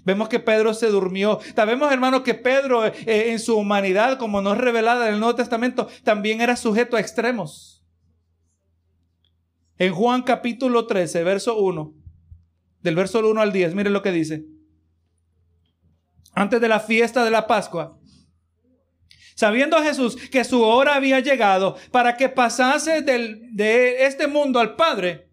Vemos que Pedro se durmió. Sabemos, hermano, que Pedro eh, en su humanidad, como no es revelada en el Nuevo Testamento, también era sujeto a extremos. En Juan capítulo 13, verso 1, del verso 1 al 10, mire lo que dice. Antes de la fiesta de la Pascua, Sabiendo Jesús que su hora había llegado para que pasase del, de este mundo al Padre,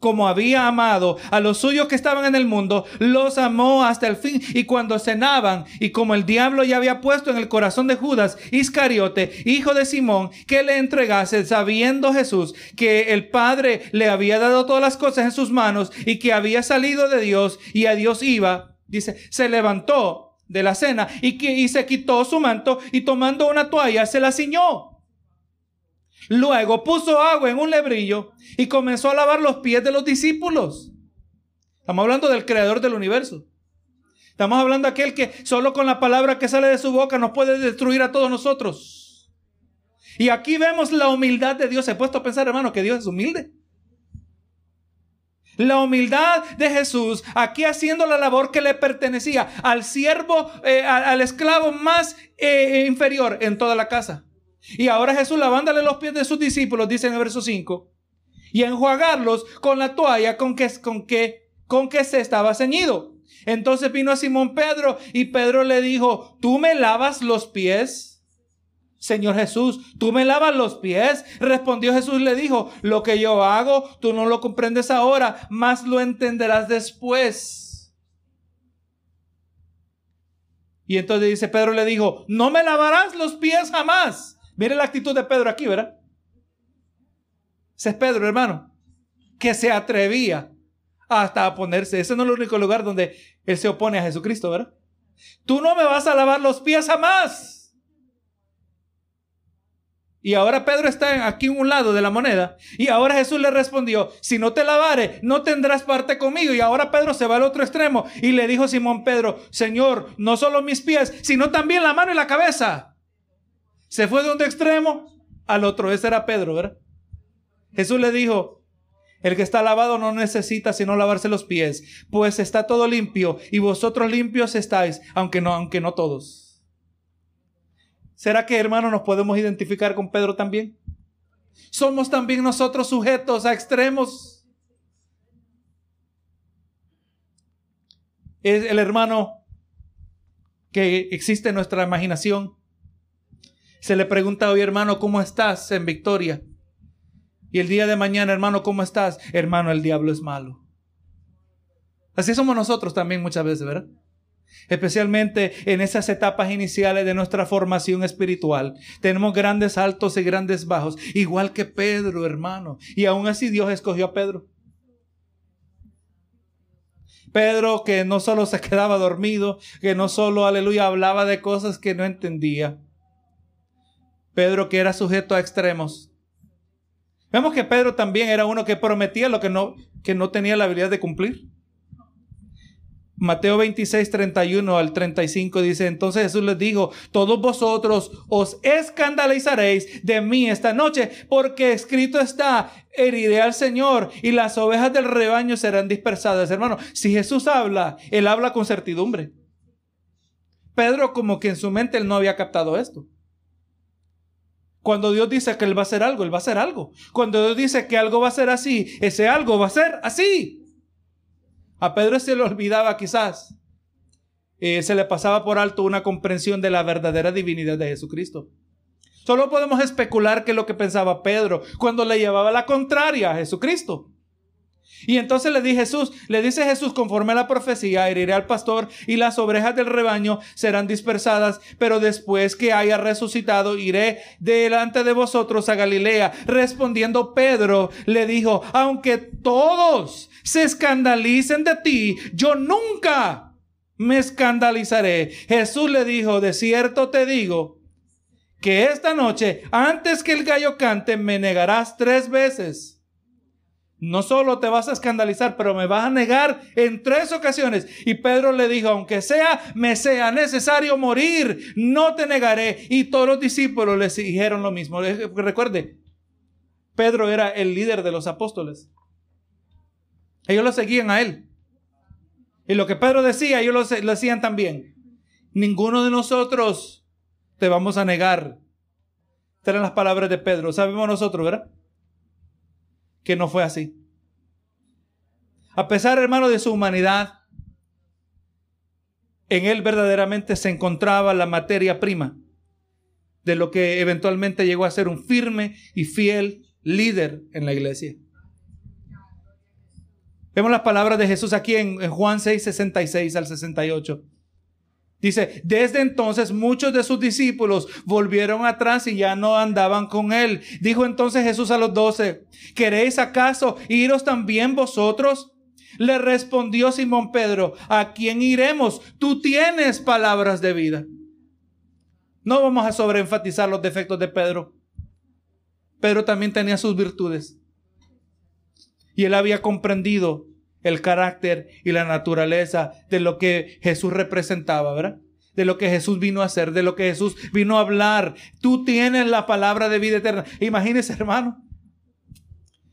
como había amado a los suyos que estaban en el mundo, los amó hasta el fin. Y cuando cenaban, y como el diablo ya había puesto en el corazón de Judas Iscariote, hijo de Simón, que le entregase, sabiendo Jesús que el Padre le había dado todas las cosas en sus manos y que había salido de Dios y a Dios iba, dice, se levantó de la cena y, que, y se quitó su manto y tomando una toalla se la ciñó. Luego puso agua en un lebrillo y comenzó a lavar los pies de los discípulos. Estamos hablando del creador del universo. Estamos hablando de aquel que solo con la palabra que sale de su boca nos puede destruir a todos nosotros. Y aquí vemos la humildad de Dios. He puesto a pensar, hermano, que Dios es humilde. La humildad de Jesús aquí haciendo la labor que le pertenecía al siervo, eh, al, esclavo más eh, inferior en toda la casa. Y ahora Jesús lavándole los pies de sus discípulos, dice en el verso 5, y enjuagarlos con la toalla con que, con que, con que se estaba ceñido. Entonces vino a Simón Pedro y Pedro le dijo, ¿tú me lavas los pies? Señor Jesús, ¿tú me lavas los pies? Respondió Jesús le dijo, lo que yo hago, tú no lo comprendes ahora, mas lo entenderás después. Y entonces dice Pedro le dijo, no me lavarás los pies jamás. Mire la actitud de Pedro aquí, ¿verdad? Ese es Pedro, hermano, que se atrevía hasta a ponerse. Ese no es el único lugar donde él se opone a Jesucristo, ¿verdad? tú no me vas a lavar los pies jamás. Y ahora Pedro está aquí en un lado de la moneda. Y ahora Jesús le respondió, si no te lavare, no tendrás parte conmigo. Y ahora Pedro se va al otro extremo y le dijo Simón Pedro, Señor, no solo mis pies, sino también la mano y la cabeza. Se fue de un extremo al otro. Ese era Pedro, ¿verdad? Jesús le dijo, el que está lavado no necesita sino lavarse los pies, pues está todo limpio y vosotros limpios estáis, aunque no, aunque no todos. ¿Será que, hermanos, nos podemos identificar con Pedro también? Somos también nosotros sujetos a extremos. Es el hermano que existe en nuestra imaginación. Se le pregunta hoy, hermano, ¿cómo estás en victoria? Y el día de mañana, hermano, ¿cómo estás? Hermano, el diablo es malo. Así somos nosotros también muchas veces, ¿verdad? especialmente en esas etapas iniciales de nuestra formación espiritual. Tenemos grandes altos y grandes bajos, igual que Pedro, hermano. Y aún así Dios escogió a Pedro. Pedro que no solo se quedaba dormido, que no solo, aleluya, hablaba de cosas que no entendía. Pedro que era sujeto a extremos. Vemos que Pedro también era uno que prometía lo que no, que no tenía la habilidad de cumplir. Mateo 26, 31 al 35 dice, entonces Jesús les dijo, todos vosotros os escandalizaréis de mí esta noche, porque escrito está, heriré al Señor y las ovejas del rebaño serán dispersadas. Hermano, si Jesús habla, él habla con certidumbre. Pedro como que en su mente él no había captado esto. Cuando Dios dice que Él va a hacer algo, Él va a hacer algo. Cuando Dios dice que algo va a ser así, ese algo va a ser así. A Pedro se le olvidaba quizás, eh, se le pasaba por alto una comprensión de la verdadera divinidad de Jesucristo. Solo podemos especular qué es lo que pensaba Pedro cuando le llevaba la contraria a Jesucristo. Y entonces le dice Jesús, le dice Jesús conforme a la profecía, heriré al pastor y las ovejas del rebaño serán dispersadas, pero después que haya resucitado iré delante de vosotros a Galilea. Respondiendo Pedro le dijo, aunque todos se escandalicen de ti, yo nunca me escandalizaré. Jesús le dijo, de cierto te digo, que esta noche, antes que el gallo cante, me negarás tres veces. No solo te vas a escandalizar, pero me vas a negar en tres ocasiones. Y Pedro le dijo, aunque sea, me sea necesario morir, no te negaré. Y todos los discípulos les dijeron lo mismo. Recuerde, Pedro era el líder de los apóstoles. Ellos lo seguían a él. Y lo que Pedro decía, ellos lo, decían también. Ninguno de nosotros te vamos a negar. Estas eran las palabras de Pedro. Sabemos nosotros, ¿verdad? Que no fue así. A pesar, hermano, de su humanidad, en él verdaderamente se encontraba la materia prima de lo que eventualmente llegó a ser un firme y fiel líder en la iglesia. Vemos las palabras de Jesús aquí en, Juan 6, 66 al 68. Dice, desde entonces muchos de sus discípulos volvieron atrás y ya no andaban con él. Dijo entonces Jesús a los doce, ¿queréis acaso iros también vosotros? Le respondió Simón Pedro, ¿a quién iremos? Tú tienes palabras de vida. No vamos a sobreenfatizar los defectos de Pedro. Pedro también tenía sus virtudes. Y él había comprendido el carácter y la naturaleza de lo que Jesús representaba, ¿verdad? De lo que Jesús vino a hacer, de lo que Jesús vino a hablar. Tú tienes la palabra de vida eterna. Imagínese, hermano,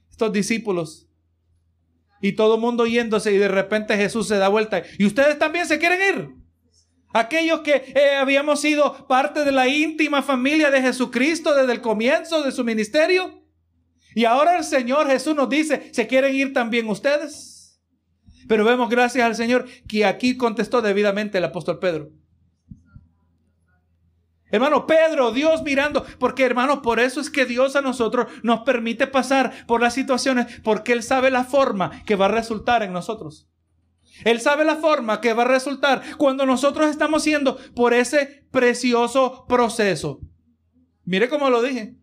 estos discípulos y todo el mundo yéndose y de repente Jesús se da vuelta. Y ustedes también se quieren ir. Aquellos que eh, habíamos sido parte de la íntima familia de Jesucristo desde el comienzo de su ministerio. Y ahora el Señor Jesús nos dice, ¿se quieren ir también ustedes? Pero vemos, gracias al Señor, que aquí contestó debidamente el apóstol Pedro. Hermano, Pedro, Dios mirando, porque hermano, por eso es que Dios a nosotros nos permite pasar por las situaciones, porque Él sabe la forma que va a resultar en nosotros. Él sabe la forma que va a resultar cuando nosotros estamos siendo por ese precioso proceso. Mire cómo lo dije.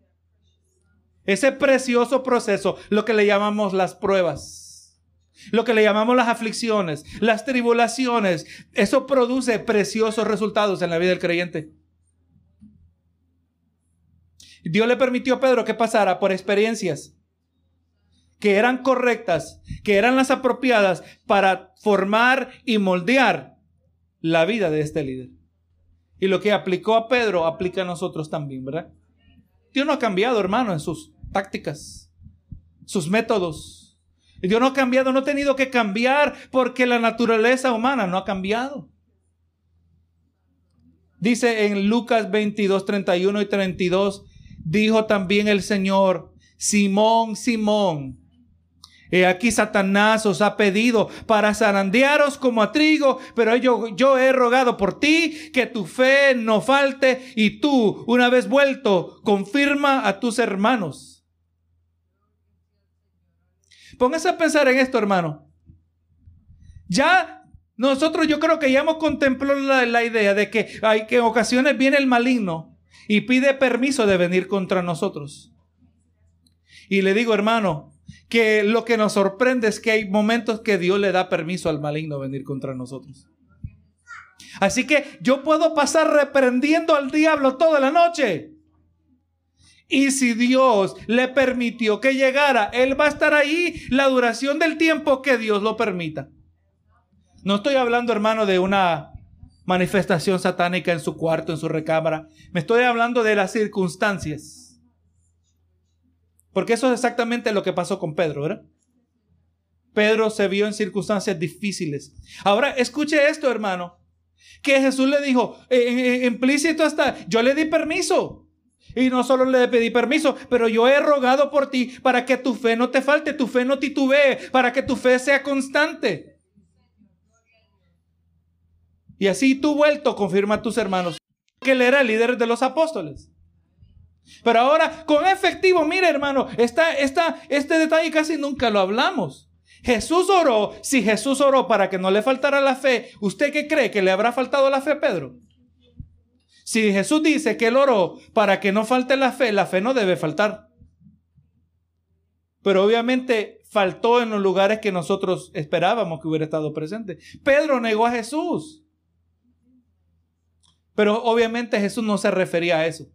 Ese precioso proceso, lo que le llamamos las pruebas. Lo que le llamamos las aflicciones, las tribulaciones, eso produce preciosos resultados en la vida del creyente. Dios le permitió a Pedro que pasara por experiencias que eran correctas, que eran las apropiadas para formar y moldear la vida de este líder. Y lo que aplicó a Pedro aplica a nosotros también, ¿verdad? Dios no ha cambiado, hermano, en sus tácticas, sus métodos. Dios no ha cambiado, no ha tenido que cambiar porque la naturaleza humana no ha cambiado. Dice en Lucas 22, 31 y 32, dijo también el Señor, Simón, Simón, He aquí Satanás os ha pedido para zarandearos como a trigo, pero yo, yo he rogado por ti que tu fe no falte y tú, una vez vuelto, confirma a tus hermanos. Póngase a pensar en esto, hermano. Ya nosotros yo creo que ya hemos contemplado la, idea de que, hay, que en ocasiones viene el maligno y pide permiso de venir contra nosotros. Y le digo, hermano, que lo que nos sorprende es que hay momentos que Dios le da permiso al maligno venir contra nosotros. Así que yo puedo pasar reprendiendo al diablo toda la noche. Y si Dios le permitió que llegara, Él va a estar ahí la duración del tiempo que Dios lo permita. No estoy hablando, hermano, de una manifestación satánica en su cuarto, en su recámara. Me estoy hablando de las circunstancias porque eso es exactamente lo que pasó con Pedro, ¿verdad? Pedro se vio en circunstancias difíciles. Ahora, escuche esto, hermano. Que Jesús le dijo, implícito está, yo le di permiso. Y no solo le pedí permiso, pero yo he rogado por ti para que tu fe no te falte, tu fe no titubee, para que tu fe sea constante. Y así tú vuelto, confirma a tus hermanos, que él era el líder de los apóstoles. Pero ahora, con efectivo, mire hermano, está, está, este detalle casi nunca lo hablamos. Jesús oró, si Jesús oró para que no le faltara la fe, ¿usted qué cree que le habrá faltado la fe Pedro? Si Jesús dice que él oró para que no falte la fe, la fe no debe faltar. Pero obviamente faltó en los lugares que nosotros esperábamos que hubiera estado presente. Pedro negó a Jesús. Pero obviamente Jesús no se refería a eso.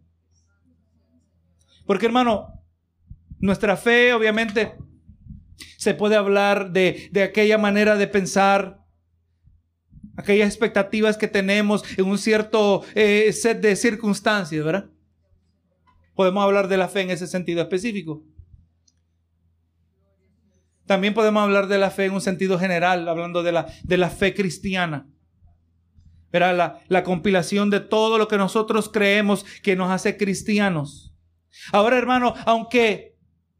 Porque hermano, nuestra fe obviamente se puede hablar de, aquella manera de pensar, aquellas expectativas que tenemos en un cierto eh, set de circunstancias, ¿verdad? Podemos hablar de la fe en ese sentido específico. También podemos hablar de la fe en un sentido general, hablando de la, de la fe cristiana. Verá, la, la compilación de todo lo que nosotros creemos que nos hace cristianos. Ahora, hermano, aunque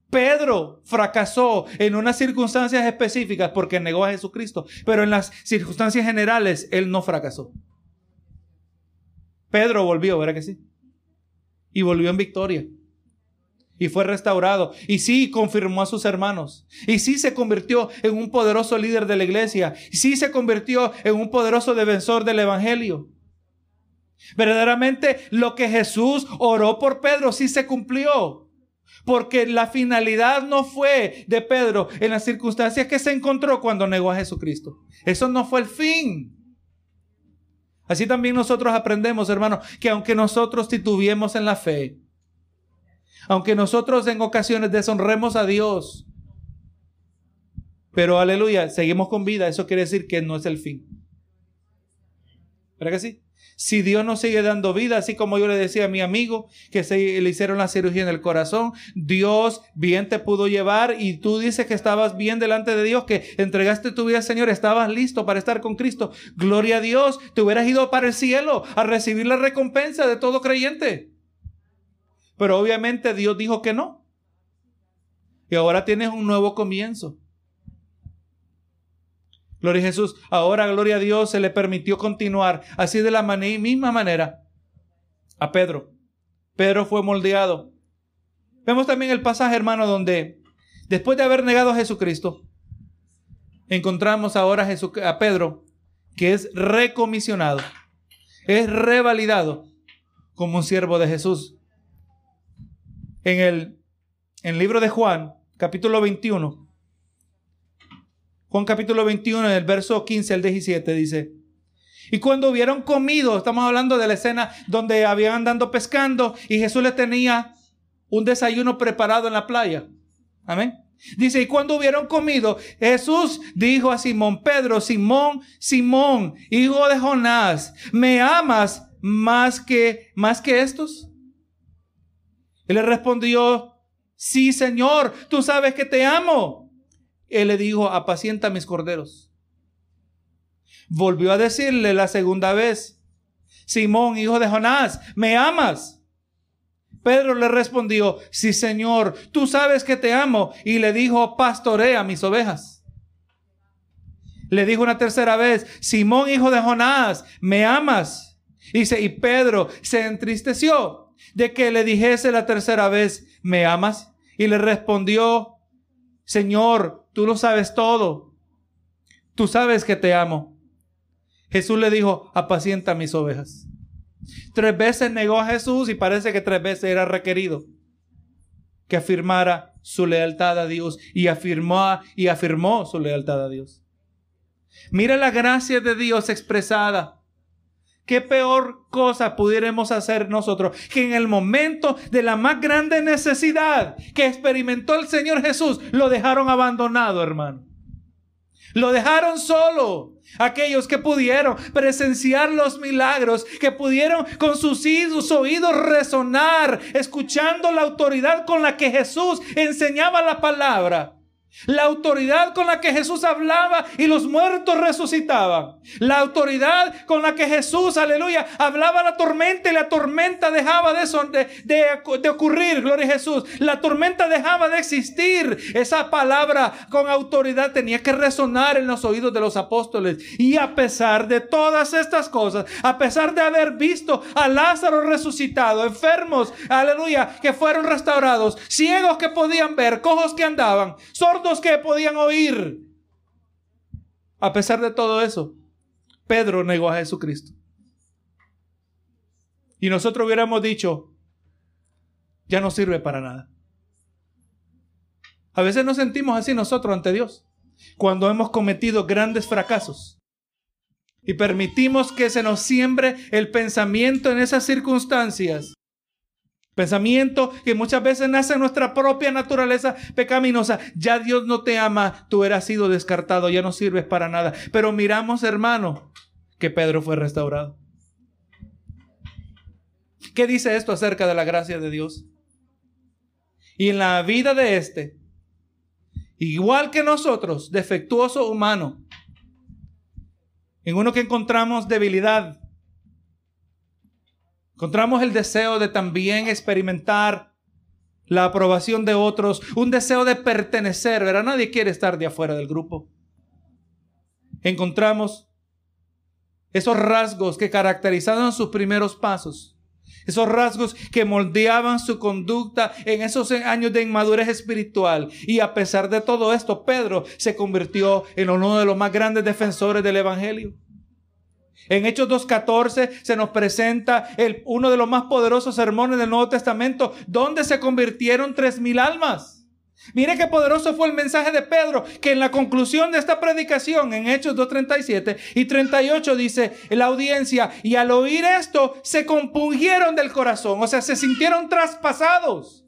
Pedro fracasó en unas circunstancias específicas porque negó a Jesucristo, pero en las circunstancias generales él no fracasó. Pedro volvió, ¿verdad que sí? Y volvió en victoria. Y fue restaurado. Y sí confirmó a sus hermanos. Y sí se convirtió en un poderoso líder de la iglesia. Y sí se convirtió en un poderoso defensor del evangelio. Verdaderamente lo que Jesús oró por Pedro sí se cumplió. Porque la finalidad no fue de Pedro en las circunstancias que se encontró cuando negó a Jesucristo. Eso no fue el fin. Así también nosotros aprendemos, hermanos, que aunque nosotros titubiemos en la fe, aunque nosotros en ocasiones deshonremos a Dios, pero aleluya, seguimos con vida, eso quiere decir que no es el fin. ¿Verdad que sí? Si Dios no sigue dando vida, así como yo le decía a mi amigo que se le hicieron la cirugía en el corazón, Dios bien te pudo llevar y tú dices que estabas bien delante de Dios, que entregaste tu vida, Señor, estabas listo para estar con Cristo. Gloria a Dios, te hubieras ido para el cielo a recibir la recompensa de todo creyente. Pero obviamente Dios dijo que no. Y ahora tienes un nuevo comienzo. Gloria a Jesús. Ahora, gloria a Dios, se le permitió continuar así de la misma manera a Pedro. Pedro fue moldeado. Vemos también el pasaje, hermano, donde después de haber negado a Jesucristo, encontramos ahora a, a Pedro, que es recomisionado, es revalidado como un siervo de Jesús. En el, en el libro de Juan, capítulo 21, Juan capítulo 21, en el verso 15 al 17 dice, y cuando hubieron comido, estamos hablando de la escena donde habían andando pescando y Jesús le tenía un desayuno preparado en la playa. Amén. Dice, y cuando hubieron comido, Jesús dijo a Simón, Pedro, Simón, Simón, hijo de Jonás, ¿me amas más que, más que estos? Él le respondió, sí, Señor, tú sabes que te amo. Él le dijo, apacienta mis corderos. Volvió a decirle la segunda vez, Simón, hijo de Jonás, ¿me amas? Pedro le respondió, sí Señor, tú sabes que te amo. Y le dijo, pastorea mis ovejas. Le dijo una tercera vez, Simón, hijo de Jonás, ¿me amas? Dice, y Pedro se entristeció de que le dijese la tercera vez, ¿me amas? Y le respondió, Señor, tú lo sabes todo. Tú sabes que te amo. Jesús le dijo, apacienta mis ovejas. Tres veces negó a Jesús y parece que tres veces era requerido que afirmara su lealtad a Dios y afirmó y afirmó su lealtad a Dios. Mira la gracia de Dios expresada. ¿Qué peor cosa pudiéramos hacer nosotros que en el momento de la más grande necesidad que experimentó el Señor Jesús lo dejaron abandonado, hermano? Lo dejaron solo. Aquellos que pudieron presenciar los milagros, que pudieron con sus, oídos resonar, escuchando la autoridad con la que Jesús enseñaba la palabra. La autoridad con la que Jesús hablaba y los muertos resucitaban. La autoridad con la que Jesús, aleluya, hablaba la tormenta y la tormenta dejaba de, de, de, ocurrir, gloria a Jesús. La tormenta dejaba de existir. Esa palabra con autoridad tenía que resonar en los oídos de los apóstoles. Y a pesar de todas estas cosas, a pesar de haber visto a Lázaro resucitado, enfermos, aleluya, que fueron restaurados, ciegos que podían ver, cojos que andaban, sordos que podían oír. A pesar de todo eso, Pedro negó a Jesucristo. Y nosotros hubiéramos dicho, ya no sirve para nada. A veces nos sentimos así nosotros ante Dios, cuando hemos cometido grandes fracasos y permitimos que se nos siembre el pensamiento en esas circunstancias Pensamiento que muchas veces nace en nuestra propia naturaleza pecaminosa. Ya Dios no te ama, tú eras sido descartado, ya no sirves para nada. Pero miramos, hermano, que Pedro fue restaurado. ¿Qué dice esto acerca de la gracia de Dios? Y en la vida de este, igual que nosotros, defectuoso humano, en uno que encontramos debilidad, Encontramos el deseo de también experimentar la aprobación de otros, un deseo de pertenecer, ¿verdad? Nadie quiere estar de afuera del grupo. Encontramos esos rasgos que caracterizaban sus primeros pasos, esos rasgos que moldeaban su conducta en esos años de inmadurez espiritual. Y a pesar de todo esto, Pedro se convirtió en uno de los más grandes defensores del Evangelio. En Hechos 2.14 se nos presenta el, uno de los más poderosos sermones del Nuevo Testamento, donde se convirtieron tres mil almas. Mire qué poderoso fue el mensaje de Pedro, que en la conclusión de esta predicación, en Hechos 2.37 y 38, dice la audiencia, y al oír esto, se compungieron del corazón, o sea, se sintieron traspasados.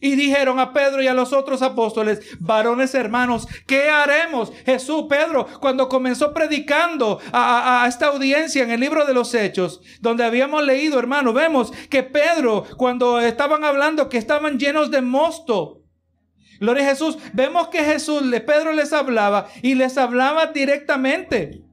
Y dijeron a Pedro y a los otros apóstoles, varones hermanos, ¿qué haremos? Jesús, Pedro, cuando comenzó predicando a, esta audiencia en el libro de los Hechos, donde habíamos leído, hermano, vemos que Pedro, cuando estaban hablando, que estaban llenos de mosto. Gloria a Jesús. Vemos que Jesús, Pedro les hablaba y les hablaba directamente.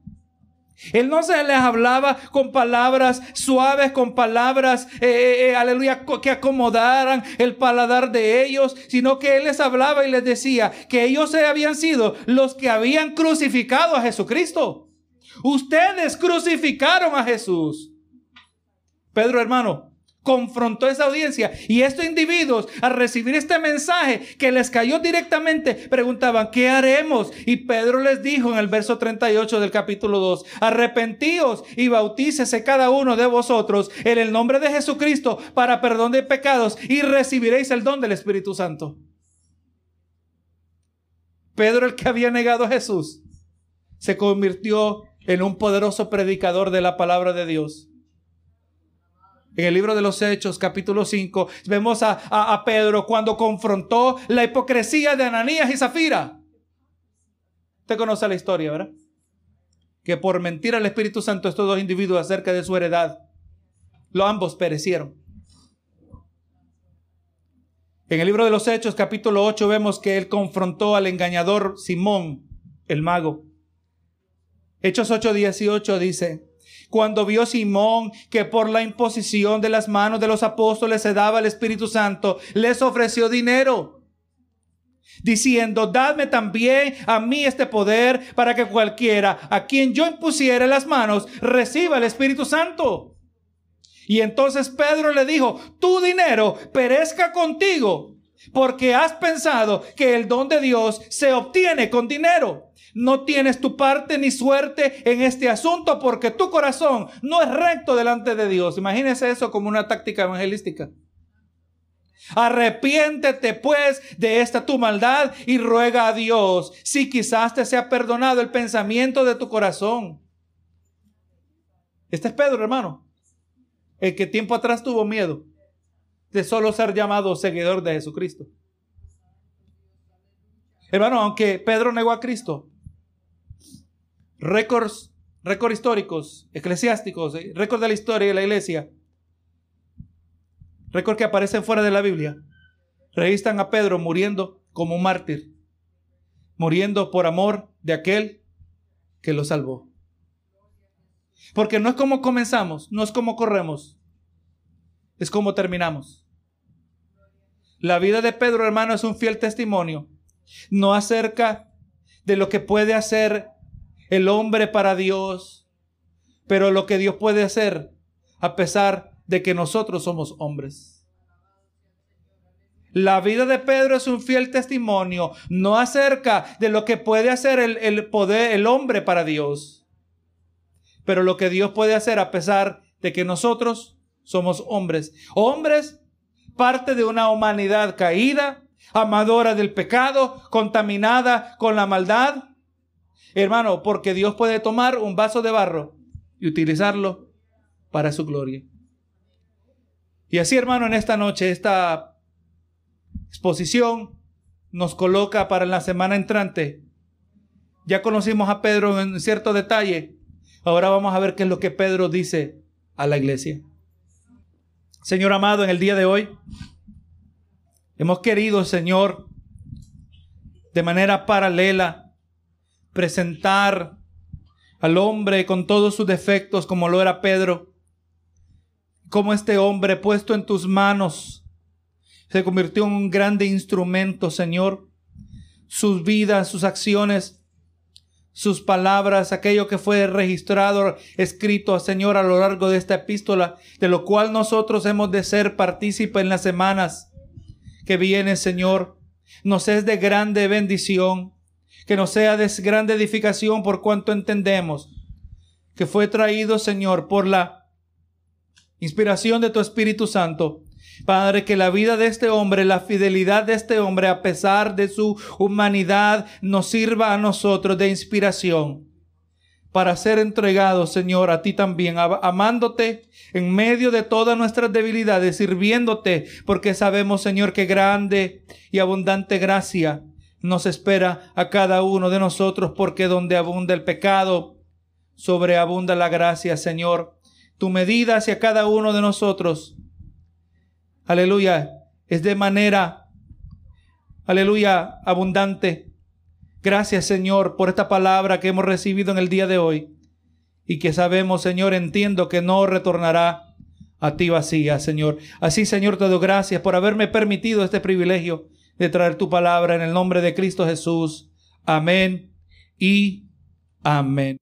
Él no se les hablaba con palabras suaves, con palabras, eh, eh, eh, aleluya, que acomodaran el paladar de ellos, sino que Él les hablaba y les decía que ellos habían sido los que habían crucificado a Jesucristo. Ustedes crucificaron a Jesús. Pedro hermano, confrontó esa audiencia y estos individuos al recibir este mensaje que les cayó directamente preguntaban, ¿qué haremos? Y Pedro les dijo en el verso 38 del capítulo 2, arrepentíos y bautícese cada uno de vosotros en el nombre de Jesucristo para perdón de pecados y recibiréis el don del Espíritu Santo. Pedro, el que había negado a Jesús, se convirtió en un poderoso predicador de la palabra de Dios. En el libro de los Hechos, capítulo 5, vemos a, a, Pedro cuando confrontó la hipocresía de Ananías y Zafira. Usted conoce la historia, ¿verdad? Que por mentir al Espíritu Santo estos dos individuos acerca de su heredad, los ambos perecieron. En el libro de los Hechos, capítulo 8, vemos que él confrontó al engañador Simón, el mago. Hechos 8, 18 dice, cuando vio Simón que por la imposición de las manos de los apóstoles se daba el Espíritu Santo, les ofreció dinero, diciendo, dadme también a mí este poder para que cualquiera a quien yo impusiere las manos reciba el Espíritu Santo. Y entonces Pedro le dijo, tu dinero perezca contigo, porque has pensado que el don de Dios se obtiene con dinero. No tienes tu parte ni suerte en este asunto porque tu corazón no es recto delante de Dios. Imagínese eso como una táctica evangelística. Arrepiéntete pues de esta tu maldad y ruega a Dios si quizás te sea perdonado el pensamiento de tu corazón. Este es Pedro, hermano el que tiempo atrás tuvo miedo de solo ser llamado seguidor de Jesucristo. Hermano, aunque Pedro negó a Cristo, récords, récords históricos, eclesiásticos, eh, récords de la historia de la iglesia, récords que aparecen fuera de la Biblia, registran a Pedro muriendo como un mártir, muriendo por amor de aquel que lo salvó. Porque no es como comenzamos, no es como corremos, es como terminamos. La vida de Pedro, hermano, es un fiel testimonio, no acerca de lo que puede hacer el hombre para Dios, pero lo que Dios puede hacer a pesar de que nosotros somos hombres. La vida de Pedro es un fiel testimonio, no acerca de lo que puede hacer el, el poder, el hombre para Dios, pero lo que Dios puede hacer a pesar de que nosotros somos hombres. Hombres, parte de una humanidad caída, amadora del pecado, contaminada con la maldad. Hermano, porque Dios puede tomar un vaso de barro y utilizarlo para su gloria. Y así, hermano, en esta noche, esta exposición nos coloca para la semana entrante. Ya conocimos a Pedro en cierto detalle, Ahora vamos a ver qué es lo que Pedro dice a la iglesia. Señor amado, en el día de hoy hemos querido, Señor, de manera paralela, presentar al hombre con todos sus defectos como lo era Pedro, como este hombre puesto en tus manos se convirtió en un grande instrumento, Señor. Sus vidas, sus acciones sus palabras, aquello que fue registrado, escrito, Señor, a lo largo de esta epístola, de lo cual nosotros hemos de ser partícipes en las semanas que vienen, Señor. Nos es de grande bendición, que nos sea de grande edificación por cuanto entendemos que fue traído, Señor, por la inspiración de tu Espíritu Santo Padre, que la vida de este hombre, la fidelidad de este hombre, a pesar de su humanidad, nos sirva a nosotros de inspiración para ser entregados, Señor, a ti también, amándote en medio de todas nuestras debilidades, sirviéndote, porque sabemos, Señor, que grande y abundante gracia nos espera a cada uno de nosotros, porque donde abunda el pecado, sobreabunda la gracia, Señor. Tu medida hacia cada uno de nosotros aleluya, es de manera, aleluya, abundante. Gracias Señor por esta palabra que hemos recibido en el día de hoy y que sabemos, Señor, entiendo que no retornará a ti vacía, Señor. Así, Señor, te doy gracias por haberme permitido este privilegio de traer tu palabra en el nombre de Cristo Jesús. Amén y amén.